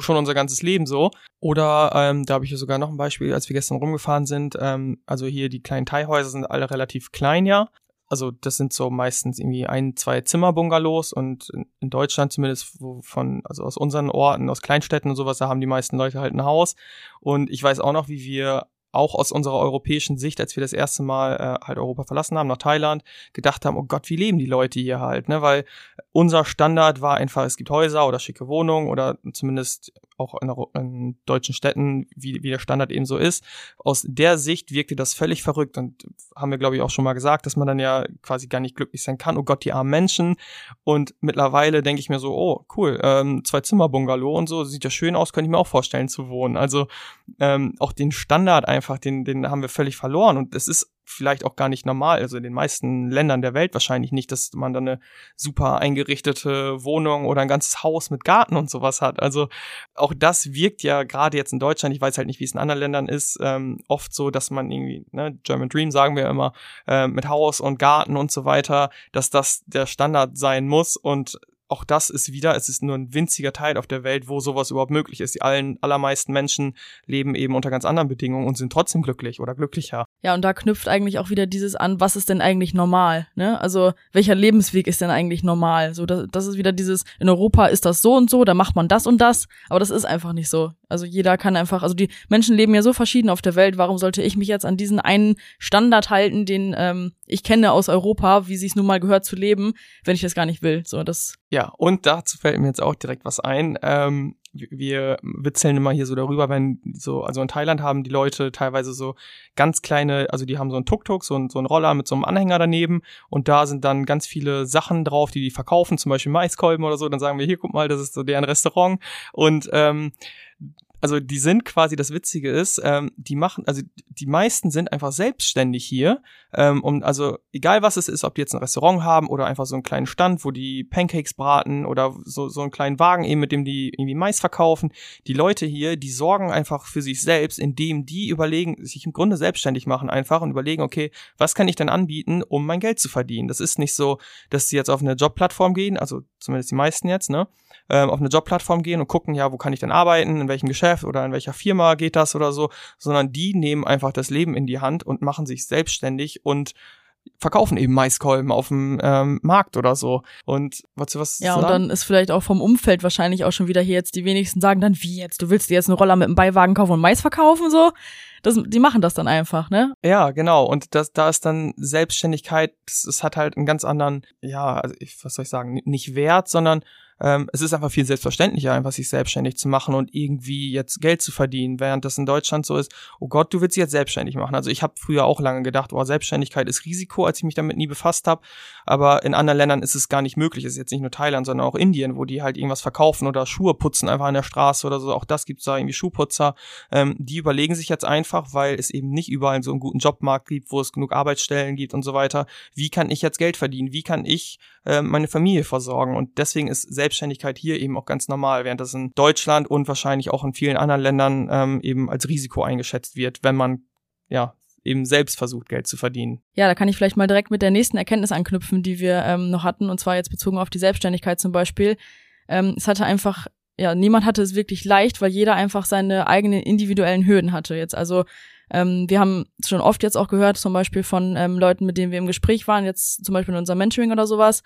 schon unser ganzes Leben so. Oder ähm, da habe ich hier sogar noch ein Beispiel, als wir gestern rumgefahren sind. Ähm, also hier die kleinen Teilhäuser sind alle relativ klein, ja also das sind so meistens irgendwie ein, zwei Zimmerbungalows und in Deutschland zumindest von, also aus unseren Orten, aus Kleinstädten und sowas, da haben die meisten Leute halt ein Haus. Und ich weiß auch noch, wie wir auch aus unserer europäischen Sicht, als wir das erste Mal äh, halt Europa verlassen haben, nach Thailand, gedacht haben, oh Gott, wie leben die Leute hier halt, ne? Weil unser Standard war einfach, es gibt Häuser oder schicke Wohnungen oder zumindest auch in, in deutschen Städten, wie, wie der Standard eben so ist. Aus der Sicht wirkte das völlig verrückt und haben wir, glaube ich, auch schon mal gesagt, dass man dann ja quasi gar nicht glücklich sein kann. Oh Gott, die armen Menschen. Und mittlerweile denke ich mir so, oh, cool, ähm, zwei Zimmer Bungalow und so, sieht ja schön aus, könnte ich mir auch vorstellen zu wohnen. Also ähm, auch den Standard einfach, den, den haben wir völlig verloren. Und es ist vielleicht auch gar nicht normal, also in den meisten Ländern der Welt wahrscheinlich nicht, dass man dann eine super eingerichtete Wohnung oder ein ganzes Haus mit Garten und sowas hat. Also auch das wirkt ja gerade jetzt in Deutschland, ich weiß halt nicht, wie es in anderen Ländern ist, ähm, oft so, dass man irgendwie, ne, German Dream sagen wir immer, äh, mit Haus und Garten und so weiter, dass das der Standard sein muss und auch das ist wieder, es ist nur ein winziger Teil auf der Welt, wo sowas überhaupt möglich ist. Die allen, allermeisten Menschen leben eben unter ganz anderen Bedingungen und sind trotzdem glücklich oder glücklicher. Ja, und da knüpft eigentlich auch wieder dieses an, was ist denn eigentlich normal, ne? Also, welcher Lebensweg ist denn eigentlich normal? So, das, das ist wieder dieses, in Europa ist das so und so, da macht man das und das, aber das ist einfach nicht so. Also jeder kann einfach, also die Menschen leben ja so verschieden auf der Welt, warum sollte ich mich jetzt an diesen einen Standard halten, den ähm, ich kenne aus Europa, wie sich es nun mal gehört zu leben, wenn ich das gar nicht will. So, das. Ja, und dazu fällt mir jetzt auch direkt was ein. Ähm, wir witzeln immer hier so darüber, wenn so, also in Thailand haben die Leute teilweise so ganz kleine, also die haben so ein Tuk-Tuk, so ein, so ein Roller mit so einem Anhänger daneben und da sind dann ganz viele Sachen drauf, die die verkaufen, zum Beispiel Maiskolben oder so, dann sagen wir, hier, guck mal, das ist so deren Restaurant und ähm, also die sind quasi, das Witzige ist, ähm, die machen, also die meisten sind einfach selbstständig hier. Ähm, um, also egal was es ist, ob die jetzt ein Restaurant haben oder einfach so einen kleinen Stand, wo die Pancakes braten oder so, so einen kleinen Wagen eben, mit dem die irgendwie Mais verkaufen. Die Leute hier, die sorgen einfach für sich selbst, indem die überlegen, sich im Grunde selbstständig machen einfach und überlegen, okay, was kann ich denn anbieten, um mein Geld zu verdienen? Das ist nicht so, dass sie jetzt auf eine Jobplattform gehen, also zumindest die meisten jetzt, ne? ähm, auf eine Jobplattform gehen und gucken, ja, wo kann ich denn arbeiten, in welchem Geschäft oder in welcher Firma geht das oder so, sondern die nehmen einfach das Leben in die Hand und machen sich selbstständig und verkaufen eben Maiskolben auf dem ähm, Markt oder so. Und du was Ja, sagen? und dann ist vielleicht auch vom Umfeld wahrscheinlich auch schon wieder hier jetzt die wenigsten sagen dann, wie jetzt, du willst dir jetzt einen Roller mit einem Beiwagen kaufen und Mais verkaufen, so? Das, die machen das dann einfach, ne? Ja, genau. Und das, da ist dann Selbstständigkeit, es hat halt einen ganz anderen, ja, also ich, was soll ich sagen, nicht Wert, sondern ähm, es ist einfach viel selbstverständlicher, einfach sich selbstständig zu machen und irgendwie jetzt Geld zu verdienen, während das in Deutschland so ist, oh Gott, du willst dich jetzt selbstständig machen. Also ich habe früher auch lange gedacht, oh, Selbstständigkeit ist Risiko, als ich mich damit nie befasst habe, aber in anderen Ländern ist es gar nicht möglich. Es ist jetzt nicht nur Thailand, sondern auch Indien, wo die halt irgendwas verkaufen oder Schuhe putzen einfach an der Straße oder so. Auch das gibt's da irgendwie Schuhputzer. Ähm, die überlegen sich jetzt einfach, weil es eben nicht überall so einen guten Jobmarkt gibt, wo es genug Arbeitsstellen gibt und so weiter. Wie kann ich jetzt Geld verdienen? Wie kann ich äh, meine Familie versorgen? Und deswegen ist Selbstständigkeit hier eben auch ganz normal, während das in Deutschland und wahrscheinlich auch in vielen anderen Ländern ähm, eben als Risiko eingeschätzt wird, wenn man ja eben selbst versucht, Geld zu verdienen. Ja, da kann ich vielleicht mal direkt mit der nächsten Erkenntnis anknüpfen, die wir ähm, noch hatten, und zwar jetzt bezogen auf die Selbstständigkeit zum Beispiel. Ähm, es hatte einfach, ja, niemand hatte es wirklich leicht, weil jeder einfach seine eigenen individuellen Hürden hatte. Jetzt also ähm, wir haben schon oft jetzt auch gehört, zum Beispiel von ähm, Leuten, mit denen wir im Gespräch waren, jetzt zum Beispiel in unserem Mentoring oder sowas,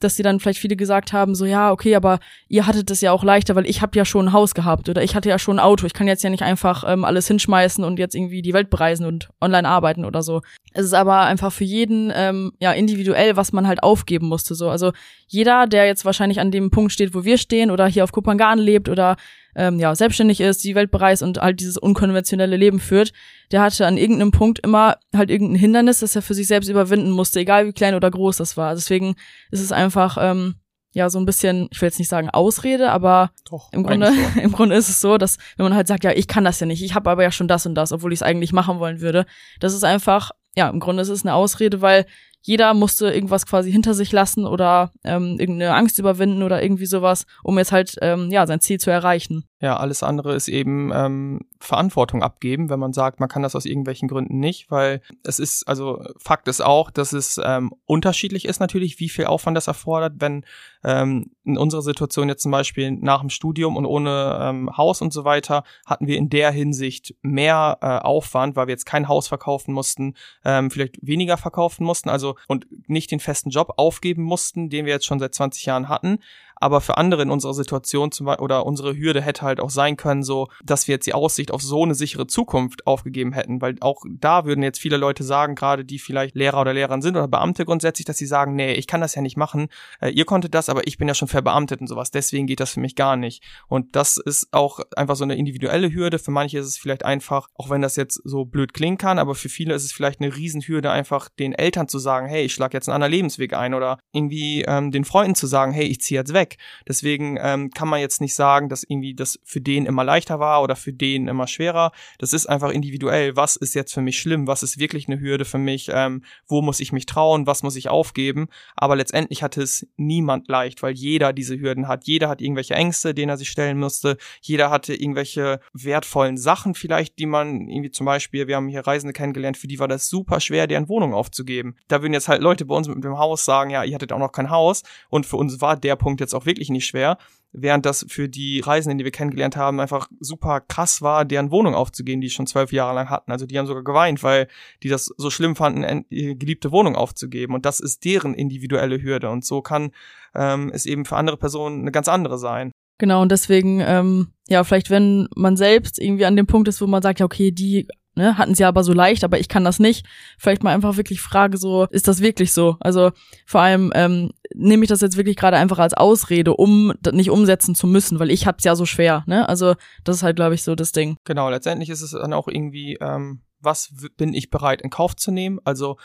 dass die dann vielleicht viele gesagt haben, so ja, okay, aber ihr hattet es ja auch leichter, weil ich habe ja schon ein Haus gehabt oder ich hatte ja schon ein Auto. Ich kann jetzt ja nicht einfach ähm, alles hinschmeißen und jetzt irgendwie die Welt bereisen und online arbeiten oder so. Es ist aber einfach für jeden ähm, ja individuell, was man halt aufgeben musste. So, also jeder, der jetzt wahrscheinlich an dem Punkt steht, wo wir stehen oder hier auf Kupangan lebt oder ähm, ja, selbstständig ist, die Welt bereist und halt dieses unkonventionelle Leben führt, der hatte an irgendeinem Punkt immer halt irgendein Hindernis, das er für sich selbst überwinden musste, egal wie klein oder groß das war. Deswegen ist es einfach, ähm, ja, so ein bisschen, ich will jetzt nicht sagen Ausrede, aber Doch, im Grunde, <laughs> im Grunde ist es so, dass wenn man halt sagt, ja, ich kann das ja nicht, ich habe aber ja schon das und das, obwohl ich es eigentlich machen wollen würde, das ist einfach, ja, im Grunde ist es eine Ausrede, weil jeder musste irgendwas quasi hinter sich lassen oder ähm, irgendeine Angst überwinden oder irgendwie sowas, um jetzt halt ähm, ja sein Ziel zu erreichen. Ja, alles andere ist eben ähm, Verantwortung abgeben, wenn man sagt, man kann das aus irgendwelchen Gründen nicht, weil es ist, also Fakt ist auch, dass es ähm, unterschiedlich ist natürlich, wie viel Aufwand das erfordert, wenn ähm, in unserer Situation jetzt zum Beispiel nach dem Studium und ohne ähm, Haus und so weiter, hatten wir in der Hinsicht mehr äh, Aufwand, weil wir jetzt kein Haus verkaufen mussten, ähm, vielleicht weniger verkaufen mussten, also und nicht den festen Job aufgeben mussten, den wir jetzt schon seit 20 Jahren hatten aber für andere in unserer Situation zum Beispiel, oder unsere Hürde hätte halt auch sein können, so, dass wir jetzt die Aussicht auf so eine sichere Zukunft aufgegeben hätten, weil auch da würden jetzt viele Leute sagen, gerade die vielleicht Lehrer oder Lehrerin sind oder Beamte grundsätzlich, dass sie sagen, nee, ich kann das ja nicht machen, äh, ihr konntet das, aber ich bin ja schon verbeamtet und sowas, deswegen geht das für mich gar nicht. Und das ist auch einfach so eine individuelle Hürde. Für manche ist es vielleicht einfach, auch wenn das jetzt so blöd klingen kann, aber für viele ist es vielleicht eine Riesenhürde, einfach den Eltern zu sagen, hey, ich schlage jetzt einen anderen Lebensweg ein oder irgendwie ähm, den Freunden zu sagen, hey, ich ziehe jetzt weg. Weg. Deswegen ähm, kann man jetzt nicht sagen, dass irgendwie das für den immer leichter war oder für den immer schwerer. Das ist einfach individuell. Was ist jetzt für mich schlimm? Was ist wirklich eine Hürde für mich? Ähm, wo muss ich mich trauen? Was muss ich aufgeben? Aber letztendlich hatte es niemand leicht, weil jeder diese Hürden hat. Jeder hat irgendwelche Ängste, denen er sich stellen musste. Jeder hatte irgendwelche wertvollen Sachen vielleicht, die man irgendwie zum Beispiel, wir haben hier Reisende kennengelernt, für die war das super schwer, deren Wohnung aufzugeben. Da würden jetzt halt Leute bei uns mit dem Haus sagen, ja, ihr hattet auch noch kein Haus. Und für uns war der Punkt jetzt auch wirklich nicht schwer während das für die Reisenden, die wir kennengelernt haben, einfach super krass war, deren Wohnung aufzugeben, die schon zwölf Jahre lang hatten. Also die haben sogar geweint, weil die das so schlimm fanden, ihre geliebte Wohnung aufzugeben. Und das ist deren individuelle Hürde. Und so kann ähm, es eben für andere Personen eine ganz andere sein. Genau, und deswegen, ähm, ja, vielleicht wenn man selbst irgendwie an dem Punkt ist, wo man sagt, ja, okay, die ne, hatten sie aber so leicht, aber ich kann das nicht. Vielleicht mal einfach wirklich frage, so, ist das wirklich so? Also vor allem ähm, nehme ich das jetzt wirklich gerade einfach als Ausrede, um das nicht umsetzen zu müssen, weil ich hab's ja so schwer, ne? Also das ist halt, glaube ich, so das Ding. Genau, letztendlich ist es dann auch irgendwie, ähm, was bin ich bereit in Kauf zu nehmen? Also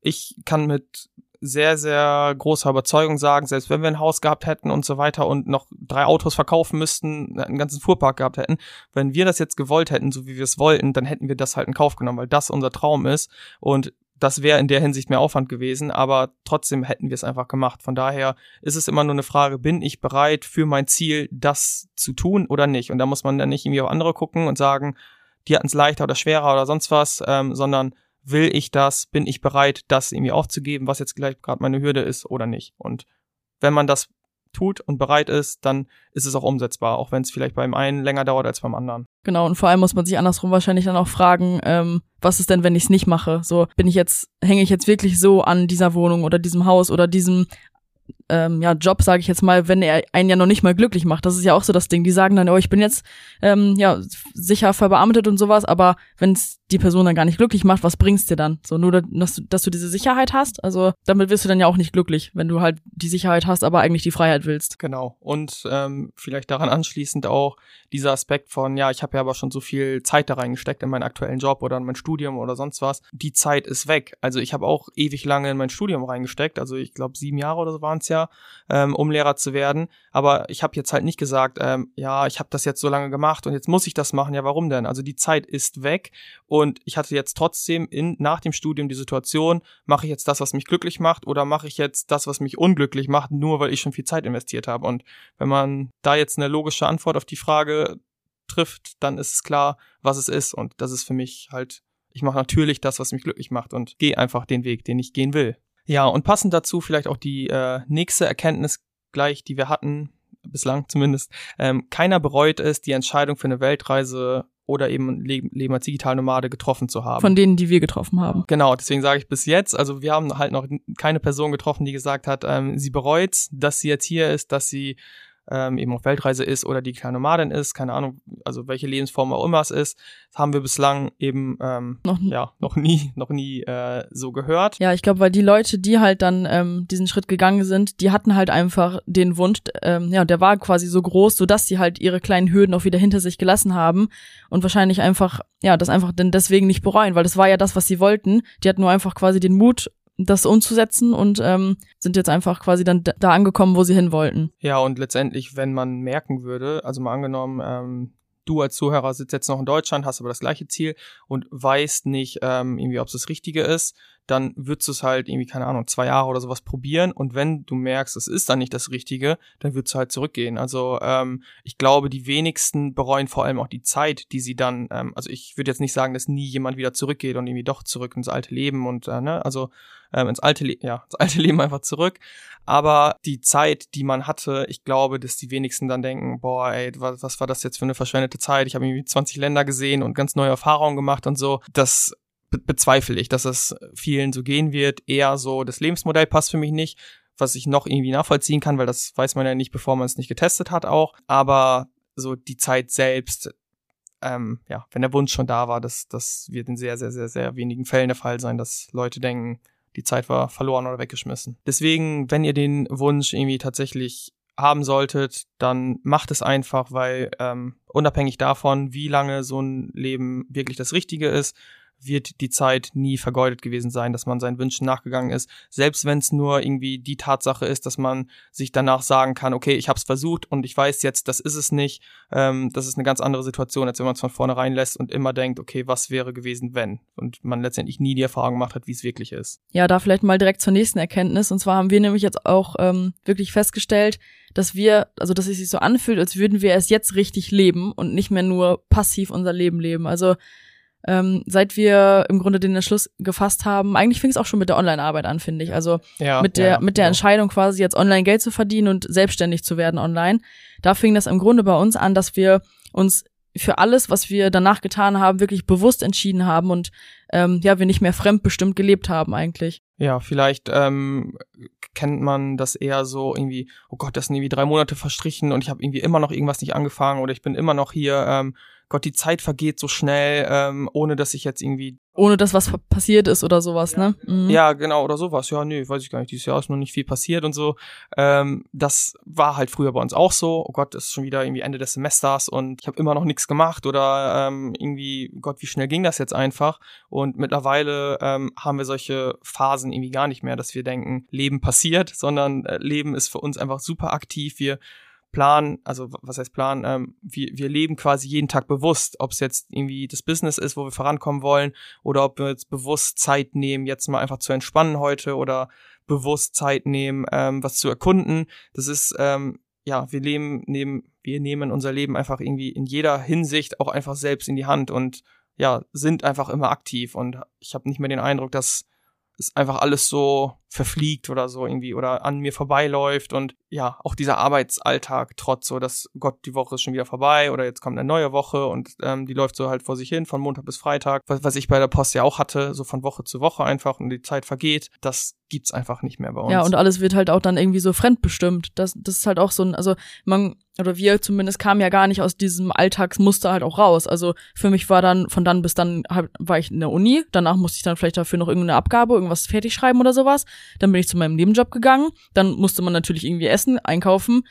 ich kann mit sehr, sehr großer Überzeugung sagen, selbst wenn wir ein Haus gehabt hätten und so weiter und noch drei Autos verkaufen müssten, einen ganzen Fuhrpark gehabt hätten, wenn wir das jetzt gewollt hätten, so wie wir es wollten, dann hätten wir das halt in Kauf genommen, weil das unser Traum ist und das wäre in der Hinsicht mehr Aufwand gewesen, aber trotzdem hätten wir es einfach gemacht. Von daher ist es immer nur eine Frage, bin ich bereit für mein Ziel, das zu tun oder nicht? Und da muss man dann nicht irgendwie auf andere gucken und sagen, die hatten es leichter oder schwerer oder sonst was, ähm, sondern will ich das, bin ich bereit, das irgendwie aufzugeben, was jetzt gleich gerade meine Hürde ist oder nicht. Und wenn man das tut und bereit ist, dann ist es auch umsetzbar, auch wenn es vielleicht beim einen länger dauert als beim anderen. Genau, und vor allem muss man sich andersrum wahrscheinlich dann auch fragen, ähm, was ist denn, wenn ich es nicht mache? So, bin ich jetzt, hänge ich jetzt wirklich so an dieser Wohnung oder diesem Haus oder diesem ähm, ja, Job, sage ich jetzt mal, wenn er einen ja noch nicht mal glücklich macht. Das ist ja auch so das Ding. Die sagen dann, oh, ich bin jetzt ähm, ja sicher verbeamtet und sowas, aber wenn es die Person dann gar nicht glücklich macht, was bringt's dir dann? So nur, dass du, dass du diese Sicherheit hast. Also damit wirst du dann ja auch nicht glücklich, wenn du halt die Sicherheit hast, aber eigentlich die Freiheit willst. Genau. Und ähm, vielleicht daran anschließend auch dieser Aspekt von, ja, ich habe ja aber schon so viel Zeit da reingesteckt in meinen aktuellen Job oder in mein Studium oder sonst was. Die Zeit ist weg. Also ich habe auch ewig lange in mein Studium reingesteckt. Also ich glaube sieben Jahre oder so waren es ja, ähm, um Lehrer zu werden. Aber ich habe jetzt halt nicht gesagt, ähm, ja, ich habe das jetzt so lange gemacht und jetzt muss ich das machen. Ja, warum denn? Also die Zeit ist weg. Und ich hatte jetzt trotzdem in, nach dem Studium die Situation, mache ich jetzt das, was mich glücklich macht, oder mache ich jetzt das, was mich unglücklich macht, nur weil ich schon viel Zeit investiert habe. Und wenn man da jetzt eine logische Antwort auf die Frage trifft, dann ist es klar, was es ist. Und das ist für mich halt, ich mache natürlich das, was mich glücklich macht und gehe einfach den Weg, den ich gehen will. Ja, und passend dazu vielleicht auch die äh, nächste Erkenntnis gleich, die wir hatten, bislang zumindest. Ähm, keiner bereut es, die Entscheidung für eine Weltreise oder eben Leben als Digitalnomade getroffen zu haben. Von denen, die wir getroffen haben. Genau, deswegen sage ich bis jetzt, also wir haben halt noch keine Person getroffen, die gesagt hat, ähm, sie bereut, dass sie jetzt hier ist, dass sie ähm, eben auf Weltreise ist oder die kleine Nomadin ist, keine Ahnung, also welche Lebensform auch immer es ist, haben wir bislang eben ähm, noch, ja noch nie, noch nie äh, so gehört. Ja, ich glaube, weil die Leute, die halt dann ähm, diesen Schritt gegangen sind, die hatten halt einfach den Wunsch, ähm, ja, der war quasi so groß, so dass sie halt ihre kleinen Hürden auch wieder hinter sich gelassen haben und wahrscheinlich einfach, ja, das einfach denn deswegen nicht bereuen, weil das war ja das, was sie wollten. Die hatten nur einfach quasi den Mut das umzusetzen und ähm, sind jetzt einfach quasi dann da angekommen, wo sie hin wollten. Ja, und letztendlich, wenn man merken würde, also mal angenommen, ähm, du als Zuhörer sitzt jetzt noch in Deutschland, hast aber das gleiche Ziel und weißt nicht ähm, irgendwie, ob es das Richtige ist, dann würdest du es halt irgendwie, keine Ahnung, zwei Jahre oder sowas probieren und wenn du merkst, es ist dann nicht das Richtige, dann würdest du halt zurückgehen. Also ähm, ich glaube, die wenigsten bereuen vor allem auch die Zeit, die sie dann, ähm, also ich würde jetzt nicht sagen, dass nie jemand wieder zurückgeht und irgendwie doch zurück ins alte Leben und, äh, ne, also ähm, ins alte, ja, ins alte <laughs> Leben einfach zurück. Aber die Zeit, die man hatte, ich glaube, dass die wenigsten dann denken, boah, ey, was, was war das jetzt für eine verschwendete Zeit? Ich habe irgendwie 20 Länder gesehen und ganz neue Erfahrungen gemacht und so. Das be bezweifle ich, dass es vielen so gehen wird. Eher so, das Lebensmodell passt für mich nicht, was ich noch irgendwie nachvollziehen kann, weil das weiß man ja nicht, bevor man es nicht getestet hat auch. Aber so die Zeit selbst, ähm, ja, wenn der Wunsch schon da war, das, das wird in sehr, sehr, sehr, sehr wenigen Fällen der Fall sein, dass Leute denken, die Zeit war verloren oder weggeschmissen. Deswegen, wenn ihr den Wunsch irgendwie tatsächlich haben solltet, dann macht es einfach, weil ähm, unabhängig davon, wie lange so ein Leben wirklich das Richtige ist, wird die Zeit nie vergeudet gewesen sein, dass man seinen Wünschen nachgegangen ist. Selbst wenn es nur irgendwie die Tatsache ist, dass man sich danach sagen kann, okay, ich habe es versucht und ich weiß jetzt, das ist es nicht. Ähm, das ist eine ganz andere Situation, als wenn man es von vornherein lässt und immer denkt, okay, was wäre gewesen, wenn? Und man letztendlich nie die Erfahrung gemacht hat, wie es wirklich ist. Ja, da vielleicht mal direkt zur nächsten Erkenntnis. Und zwar haben wir nämlich jetzt auch ähm, wirklich festgestellt, dass wir, also dass es sich so anfühlt, als würden wir es jetzt richtig leben und nicht mehr nur passiv unser Leben leben. Also ähm, seit wir im Grunde den Entschluss gefasst haben, eigentlich fing es auch schon mit der Online-Arbeit an, finde ich. Also ja, mit der, ja, mit der ja. Entscheidung quasi jetzt online Geld zu verdienen und selbstständig zu werden online. Da fing das im Grunde bei uns an, dass wir uns für alles, was wir danach getan haben, wirklich bewusst entschieden haben und ähm, ja, wir nicht mehr fremdbestimmt gelebt haben eigentlich. Ja, vielleicht ähm, kennt man das eher so irgendwie, oh Gott, das sind irgendwie drei Monate verstrichen und ich habe irgendwie immer noch irgendwas nicht angefangen oder ich bin immer noch hier ähm, Gott, die Zeit vergeht so schnell, ähm, ohne dass ich jetzt irgendwie. Ohne dass was passiert ist oder sowas, ja, ne? Mhm. Ja, genau, oder sowas. Ja, nee, weiß ich gar nicht. Dieses Jahr ist noch nicht viel passiert und so. Ähm, das war halt früher bei uns auch so. Oh Gott, es ist schon wieder irgendwie Ende des Semesters und ich habe immer noch nichts gemacht oder ähm, irgendwie, Gott, wie schnell ging das jetzt einfach? Und mittlerweile ähm, haben wir solche Phasen irgendwie gar nicht mehr, dass wir denken, Leben passiert, sondern äh, Leben ist für uns einfach super aktiv. Wir Plan, also was heißt Plan, ähm, wir, wir leben quasi jeden Tag bewusst, ob es jetzt irgendwie das Business ist, wo wir vorankommen wollen, oder ob wir jetzt bewusst Zeit nehmen, jetzt mal einfach zu entspannen heute oder bewusst Zeit nehmen, ähm, was zu erkunden. Das ist, ähm, ja, wir leben, nehmen, wir nehmen unser Leben einfach irgendwie in jeder Hinsicht auch einfach selbst in die Hand und ja, sind einfach immer aktiv. Und ich habe nicht mehr den Eindruck, dass es einfach alles so verfliegt oder so irgendwie oder an mir vorbeiläuft und ja, auch dieser Arbeitsalltag trotz so, dass Gott, die Woche ist schon wieder vorbei oder jetzt kommt eine neue Woche und ähm, die läuft so halt vor sich hin von Montag bis Freitag, was, was ich bei der Post ja auch hatte, so von Woche zu Woche einfach und die Zeit vergeht, das gibt's einfach nicht mehr bei uns. Ja, und alles wird halt auch dann irgendwie so fremdbestimmt. Das, das ist halt auch so ein, also man, oder wir zumindest kamen ja gar nicht aus diesem Alltagsmuster halt auch raus. Also für mich war dann, von dann bis dann halt, war ich in der Uni, danach musste ich dann vielleicht dafür noch irgendeine Abgabe, irgendwas fertig schreiben oder sowas. Dann bin ich zu meinem Nebenjob gegangen, dann musste man natürlich irgendwie essen, einkaufen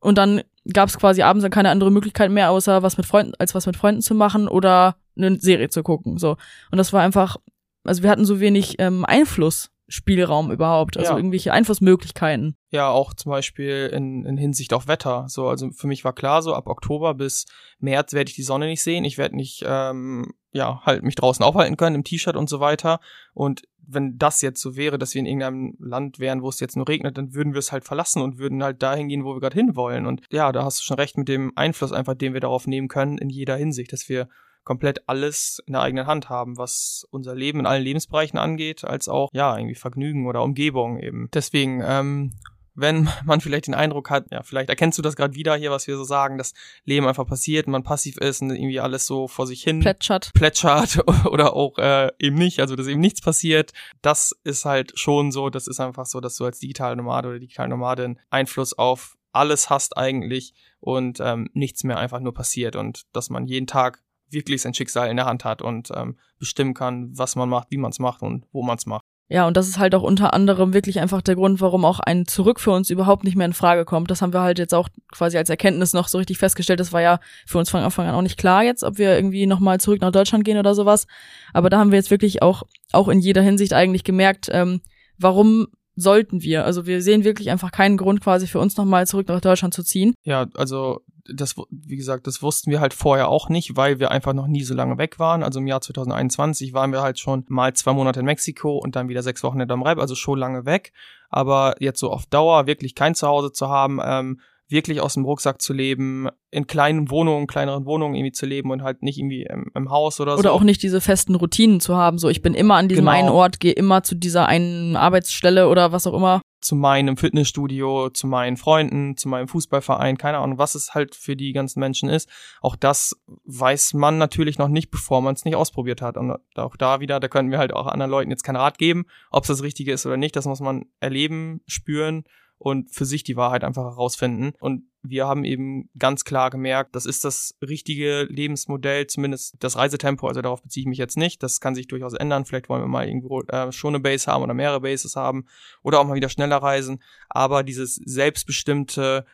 und dann gab es quasi abends dann keine andere Möglichkeit mehr, außer was mit Freunden, als was mit Freunden zu machen oder eine Serie zu gucken. So. Und das war einfach, also wir hatten so wenig ähm, Einfluss Spielraum überhaupt, also ja. irgendwelche Einflussmöglichkeiten. Ja, auch zum Beispiel in, in Hinsicht auf Wetter. So, also für mich war klar, so ab Oktober bis März werde ich die Sonne nicht sehen. Ich werde nicht, ähm, ja, halt mich draußen aufhalten können im T-Shirt und so weiter. Und wenn das jetzt so wäre, dass wir in irgendeinem Land wären, wo es jetzt nur regnet, dann würden wir es halt verlassen und würden halt dahin gehen, wo wir gerade hinwollen. Und ja, da hast du schon recht mit dem Einfluss einfach, den wir darauf nehmen können in jeder Hinsicht, dass wir komplett alles in der eigenen Hand haben, was unser Leben in allen Lebensbereichen angeht, als auch, ja, irgendwie Vergnügen oder Umgebung eben. Deswegen, ähm, wenn <laughs> man vielleicht den Eindruck hat, ja, vielleicht erkennst du das gerade wieder hier, was wir so sagen, dass Leben einfach passiert, man passiv ist und irgendwie alles so vor sich hin plätschert, plätschert <laughs> oder auch äh, eben nicht, also dass eben nichts passiert. Das ist halt schon so, das ist einfach so, dass du als digitale Nomade oder digitale Nomadin Einfluss auf alles hast eigentlich und ähm, nichts mehr einfach nur passiert und dass man jeden Tag wirklich sein Schicksal in der Hand hat und ähm, bestimmen kann, was man macht, wie man es macht und wo man es macht. Ja, und das ist halt auch unter anderem wirklich einfach der Grund, warum auch ein Zurück für uns überhaupt nicht mehr in Frage kommt. Das haben wir halt jetzt auch quasi als Erkenntnis noch so richtig festgestellt. Das war ja für uns von Anfang an auch nicht klar jetzt, ob wir irgendwie nochmal zurück nach Deutschland gehen oder sowas. Aber da haben wir jetzt wirklich auch, auch in jeder Hinsicht eigentlich gemerkt, ähm, warum sollten wir. Also wir sehen wirklich einfach keinen Grund quasi für uns nochmal zurück nach Deutschland zu ziehen. Ja, also das, wie gesagt, das wussten wir halt vorher auch nicht, weil wir einfach noch nie so lange weg waren. Also im Jahr 2021 waren wir halt schon mal zwei Monate in Mexiko und dann wieder sechs Wochen in Reib, also schon lange weg. Aber jetzt so auf Dauer wirklich kein Zuhause zu haben, ähm, wirklich aus dem Rucksack zu leben, in kleinen Wohnungen, kleineren Wohnungen irgendwie zu leben und halt nicht irgendwie im, im Haus oder so. Oder auch nicht diese festen Routinen zu haben. So, ich bin immer an diesem genau. einen Ort, gehe immer zu dieser einen Arbeitsstelle oder was auch immer. Zu meinem Fitnessstudio, zu meinen Freunden, zu meinem Fußballverein, keine Ahnung, was es halt für die ganzen Menschen ist. Auch das weiß man natürlich noch nicht, bevor man es nicht ausprobiert hat. Und auch da wieder, da können wir halt auch anderen Leuten jetzt keinen Rat geben, ob es das Richtige ist oder nicht. Das muss man erleben, spüren und für sich die Wahrheit einfach herausfinden. Und wir haben eben ganz klar gemerkt, das ist das richtige Lebensmodell, zumindest das Reisetempo, also darauf beziehe ich mich jetzt nicht. Das kann sich durchaus ändern. Vielleicht wollen wir mal irgendwo äh, schon eine Base haben oder mehrere Bases haben oder auch mal wieder schneller reisen. Aber dieses selbstbestimmte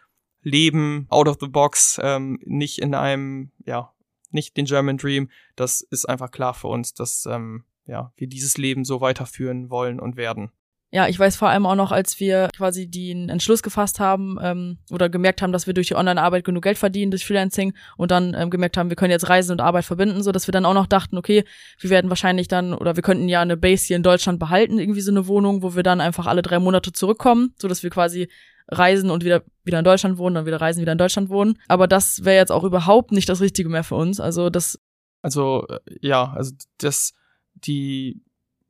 Leben out of the box, ähm, nicht in einem, ja, nicht den German Dream. Das ist einfach klar für uns, dass ähm, ja, wir dieses Leben so weiterführen wollen und werden. Ja, ich weiß vor allem auch noch, als wir quasi den Entschluss gefasst haben ähm, oder gemerkt haben, dass wir durch die Online-Arbeit genug Geld verdienen, durch Freelancing und dann ähm, gemerkt haben, wir können jetzt Reisen und Arbeit verbinden, so dass wir dann auch noch dachten, okay, wir werden wahrscheinlich dann oder wir könnten ja eine Base hier in Deutschland behalten, irgendwie so eine Wohnung, wo wir dann einfach alle drei Monate zurückkommen, so dass wir quasi reisen und wieder wieder in Deutschland wohnen, dann wieder reisen, wieder in Deutschland wohnen. Aber das wäre jetzt auch überhaupt nicht das Richtige mehr für uns. Also das. Also äh, ja, also das die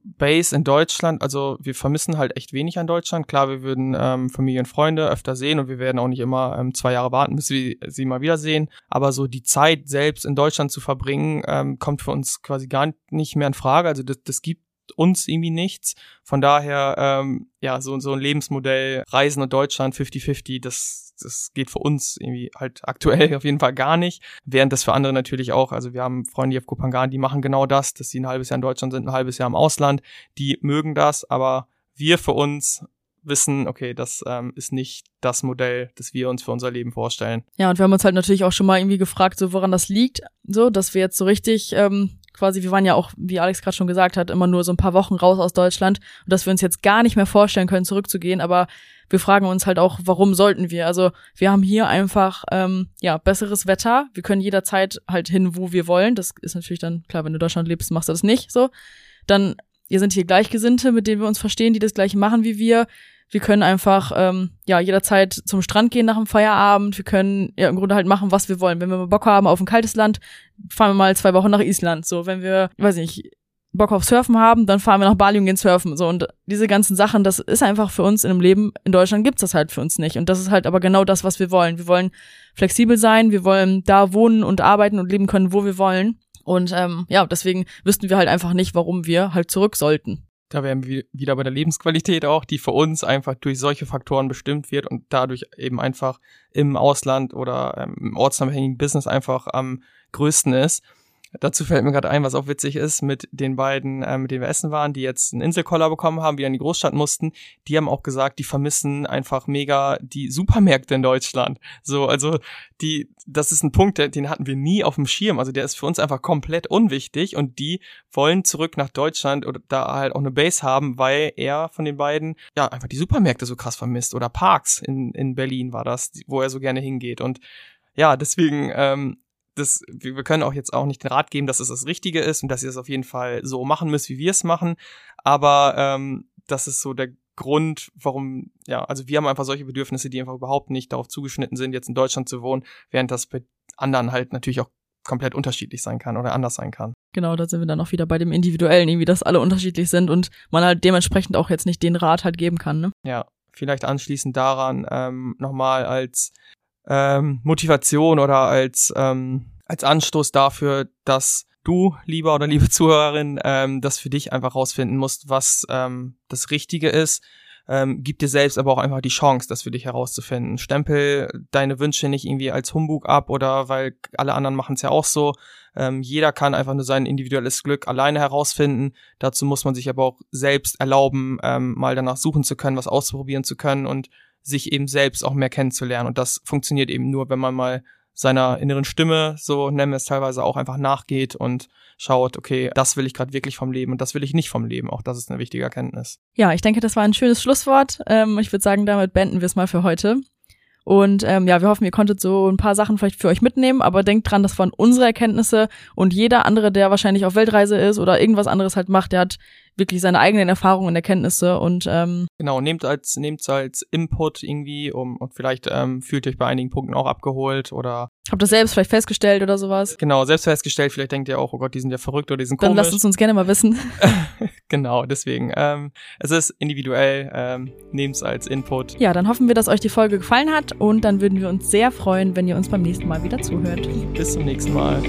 Base in Deutschland, also wir vermissen halt echt wenig an Deutschland. Klar, wir würden ähm, Familie und Freunde öfter sehen und wir werden auch nicht immer ähm, zwei Jahre warten, bis wir sie mal wiedersehen. Aber so die Zeit selbst in Deutschland zu verbringen, ähm, kommt für uns quasi gar nicht mehr in Frage. Also das, das gibt uns irgendwie nichts. Von daher, ähm, ja, so, so ein Lebensmodell, Reisen und Deutschland 50-50, das, das geht für uns irgendwie halt aktuell <laughs> auf jeden Fall gar nicht. Während das für andere natürlich auch, also wir haben Freunde hier auf Kopangan, die machen genau das, dass sie ein halbes Jahr in Deutschland sind, ein halbes Jahr im Ausland. Die mögen das, aber wir für uns wissen, okay, das ähm, ist nicht das Modell, das wir uns für unser Leben vorstellen. Ja, und wir haben uns halt natürlich auch schon mal irgendwie gefragt, so woran das liegt, so, dass wir jetzt so richtig ähm, quasi, wir waren ja auch, wie Alex gerade schon gesagt hat, immer nur so ein paar Wochen raus aus Deutschland und dass wir uns jetzt gar nicht mehr vorstellen können, zurückzugehen, aber wir fragen uns halt auch, warum sollten wir? Also wir haben hier einfach ähm, ja besseres Wetter, wir können jederzeit halt hin, wo wir wollen. Das ist natürlich dann klar, wenn du in Deutschland lebst, machst du das nicht so. Dann ihr sind hier Gleichgesinnte, mit denen wir uns verstehen, die das gleiche machen wie wir. Wir können einfach ähm, ja jederzeit zum Strand gehen nach dem Feierabend. Wir können ja im Grunde halt machen, was wir wollen. Wenn wir mal Bock haben auf ein kaltes Land, fahren wir mal zwei Wochen nach Island. So, wenn wir, weiß nicht, Bock auf Surfen haben, dann fahren wir nach Bali und gehen surfen. So und diese ganzen Sachen, das ist einfach für uns in einem Leben. In Deutschland gibt's das halt für uns nicht. Und das ist halt aber genau das, was wir wollen. Wir wollen flexibel sein, wir wollen da wohnen und arbeiten und leben können, wo wir wollen. Und ähm, ja, deswegen wüssten wir halt einfach nicht, warum wir halt zurück sollten. Da wären wir wieder bei der Lebensqualität auch, die für uns einfach durch solche Faktoren bestimmt wird und dadurch eben einfach im Ausland oder ähm, im ortsunabhängigen Business einfach am größten ist. Dazu fällt mir gerade ein, was auch witzig ist, mit den beiden, äh, mit denen wir essen waren, die jetzt einen Inselkoller bekommen haben, wieder in die Großstadt mussten, die haben auch gesagt, die vermissen einfach mega die Supermärkte in Deutschland. So, also die, das ist ein Punkt, den hatten wir nie auf dem Schirm. Also der ist für uns einfach komplett unwichtig und die wollen zurück nach Deutschland oder da halt auch eine Base haben, weil er von den beiden ja einfach die Supermärkte so krass vermisst oder Parks in, in Berlin war das, wo er so gerne hingeht und ja, deswegen ähm, das, wir können auch jetzt auch nicht den Rat geben, dass es das Richtige ist und dass ihr es auf jeden Fall so machen müsst, wie wir es machen. Aber ähm, das ist so der Grund, warum, ja, also wir haben einfach solche Bedürfnisse, die einfach überhaupt nicht darauf zugeschnitten sind, jetzt in Deutschland zu wohnen, während das bei anderen halt natürlich auch komplett unterschiedlich sein kann oder anders sein kann. Genau, da sind wir dann auch wieder bei dem Individuellen, irgendwie, dass alle unterschiedlich sind und man halt dementsprechend auch jetzt nicht den Rat halt geben kann, ne? Ja, vielleicht anschließend daran ähm, nochmal als ähm, Motivation oder als, ähm, als Anstoß dafür, dass du, lieber oder liebe <laughs> Zuhörerin, ähm, das für dich einfach rausfinden musst, was ähm, das Richtige ist. Ähm, gib dir selbst aber auch einfach die Chance, das für dich herauszufinden. Stempel deine Wünsche nicht irgendwie als Humbug ab oder weil alle anderen machen es ja auch so. Ähm, jeder kann einfach nur sein individuelles Glück alleine herausfinden. Dazu muss man sich aber auch selbst erlauben, ähm, mal danach suchen zu können, was ausprobieren zu können und sich eben selbst auch mehr kennenzulernen. Und das funktioniert eben nur, wenn man mal seiner inneren Stimme, so nennen wir es teilweise auch, einfach nachgeht und schaut, okay, das will ich gerade wirklich vom Leben und das will ich nicht vom Leben. Auch das ist eine wichtige Erkenntnis. Ja, ich denke, das war ein schönes Schlusswort. Ähm, ich würde sagen, damit beenden wir es mal für heute. Und ähm, ja, wir hoffen, ihr konntet so ein paar Sachen vielleicht für euch mitnehmen, aber denkt dran, das waren unsere Erkenntnisse und jeder andere, der wahrscheinlich auf Weltreise ist oder irgendwas anderes halt macht, der hat wirklich seine eigenen Erfahrungen und Erkenntnisse und ähm, genau nehmt als nehmt's als Input irgendwie um und vielleicht ähm, fühlt euch bei einigen Punkten auch abgeholt oder habt ihr selbst vielleicht festgestellt oder sowas? Genau selbst festgestellt vielleicht denkt ihr auch oh Gott die sind ja verrückt oder die sind komisch. dann lasst es uns gerne mal wissen. <laughs> <laughs> Genau deswegen ähm, es ist individuell ähm, nehmt's als Input. Ja dann hoffen wir dass euch die Folge gefallen hat und dann würden wir uns sehr freuen wenn ihr uns beim nächsten Mal wieder zuhört. Bis zum nächsten Mal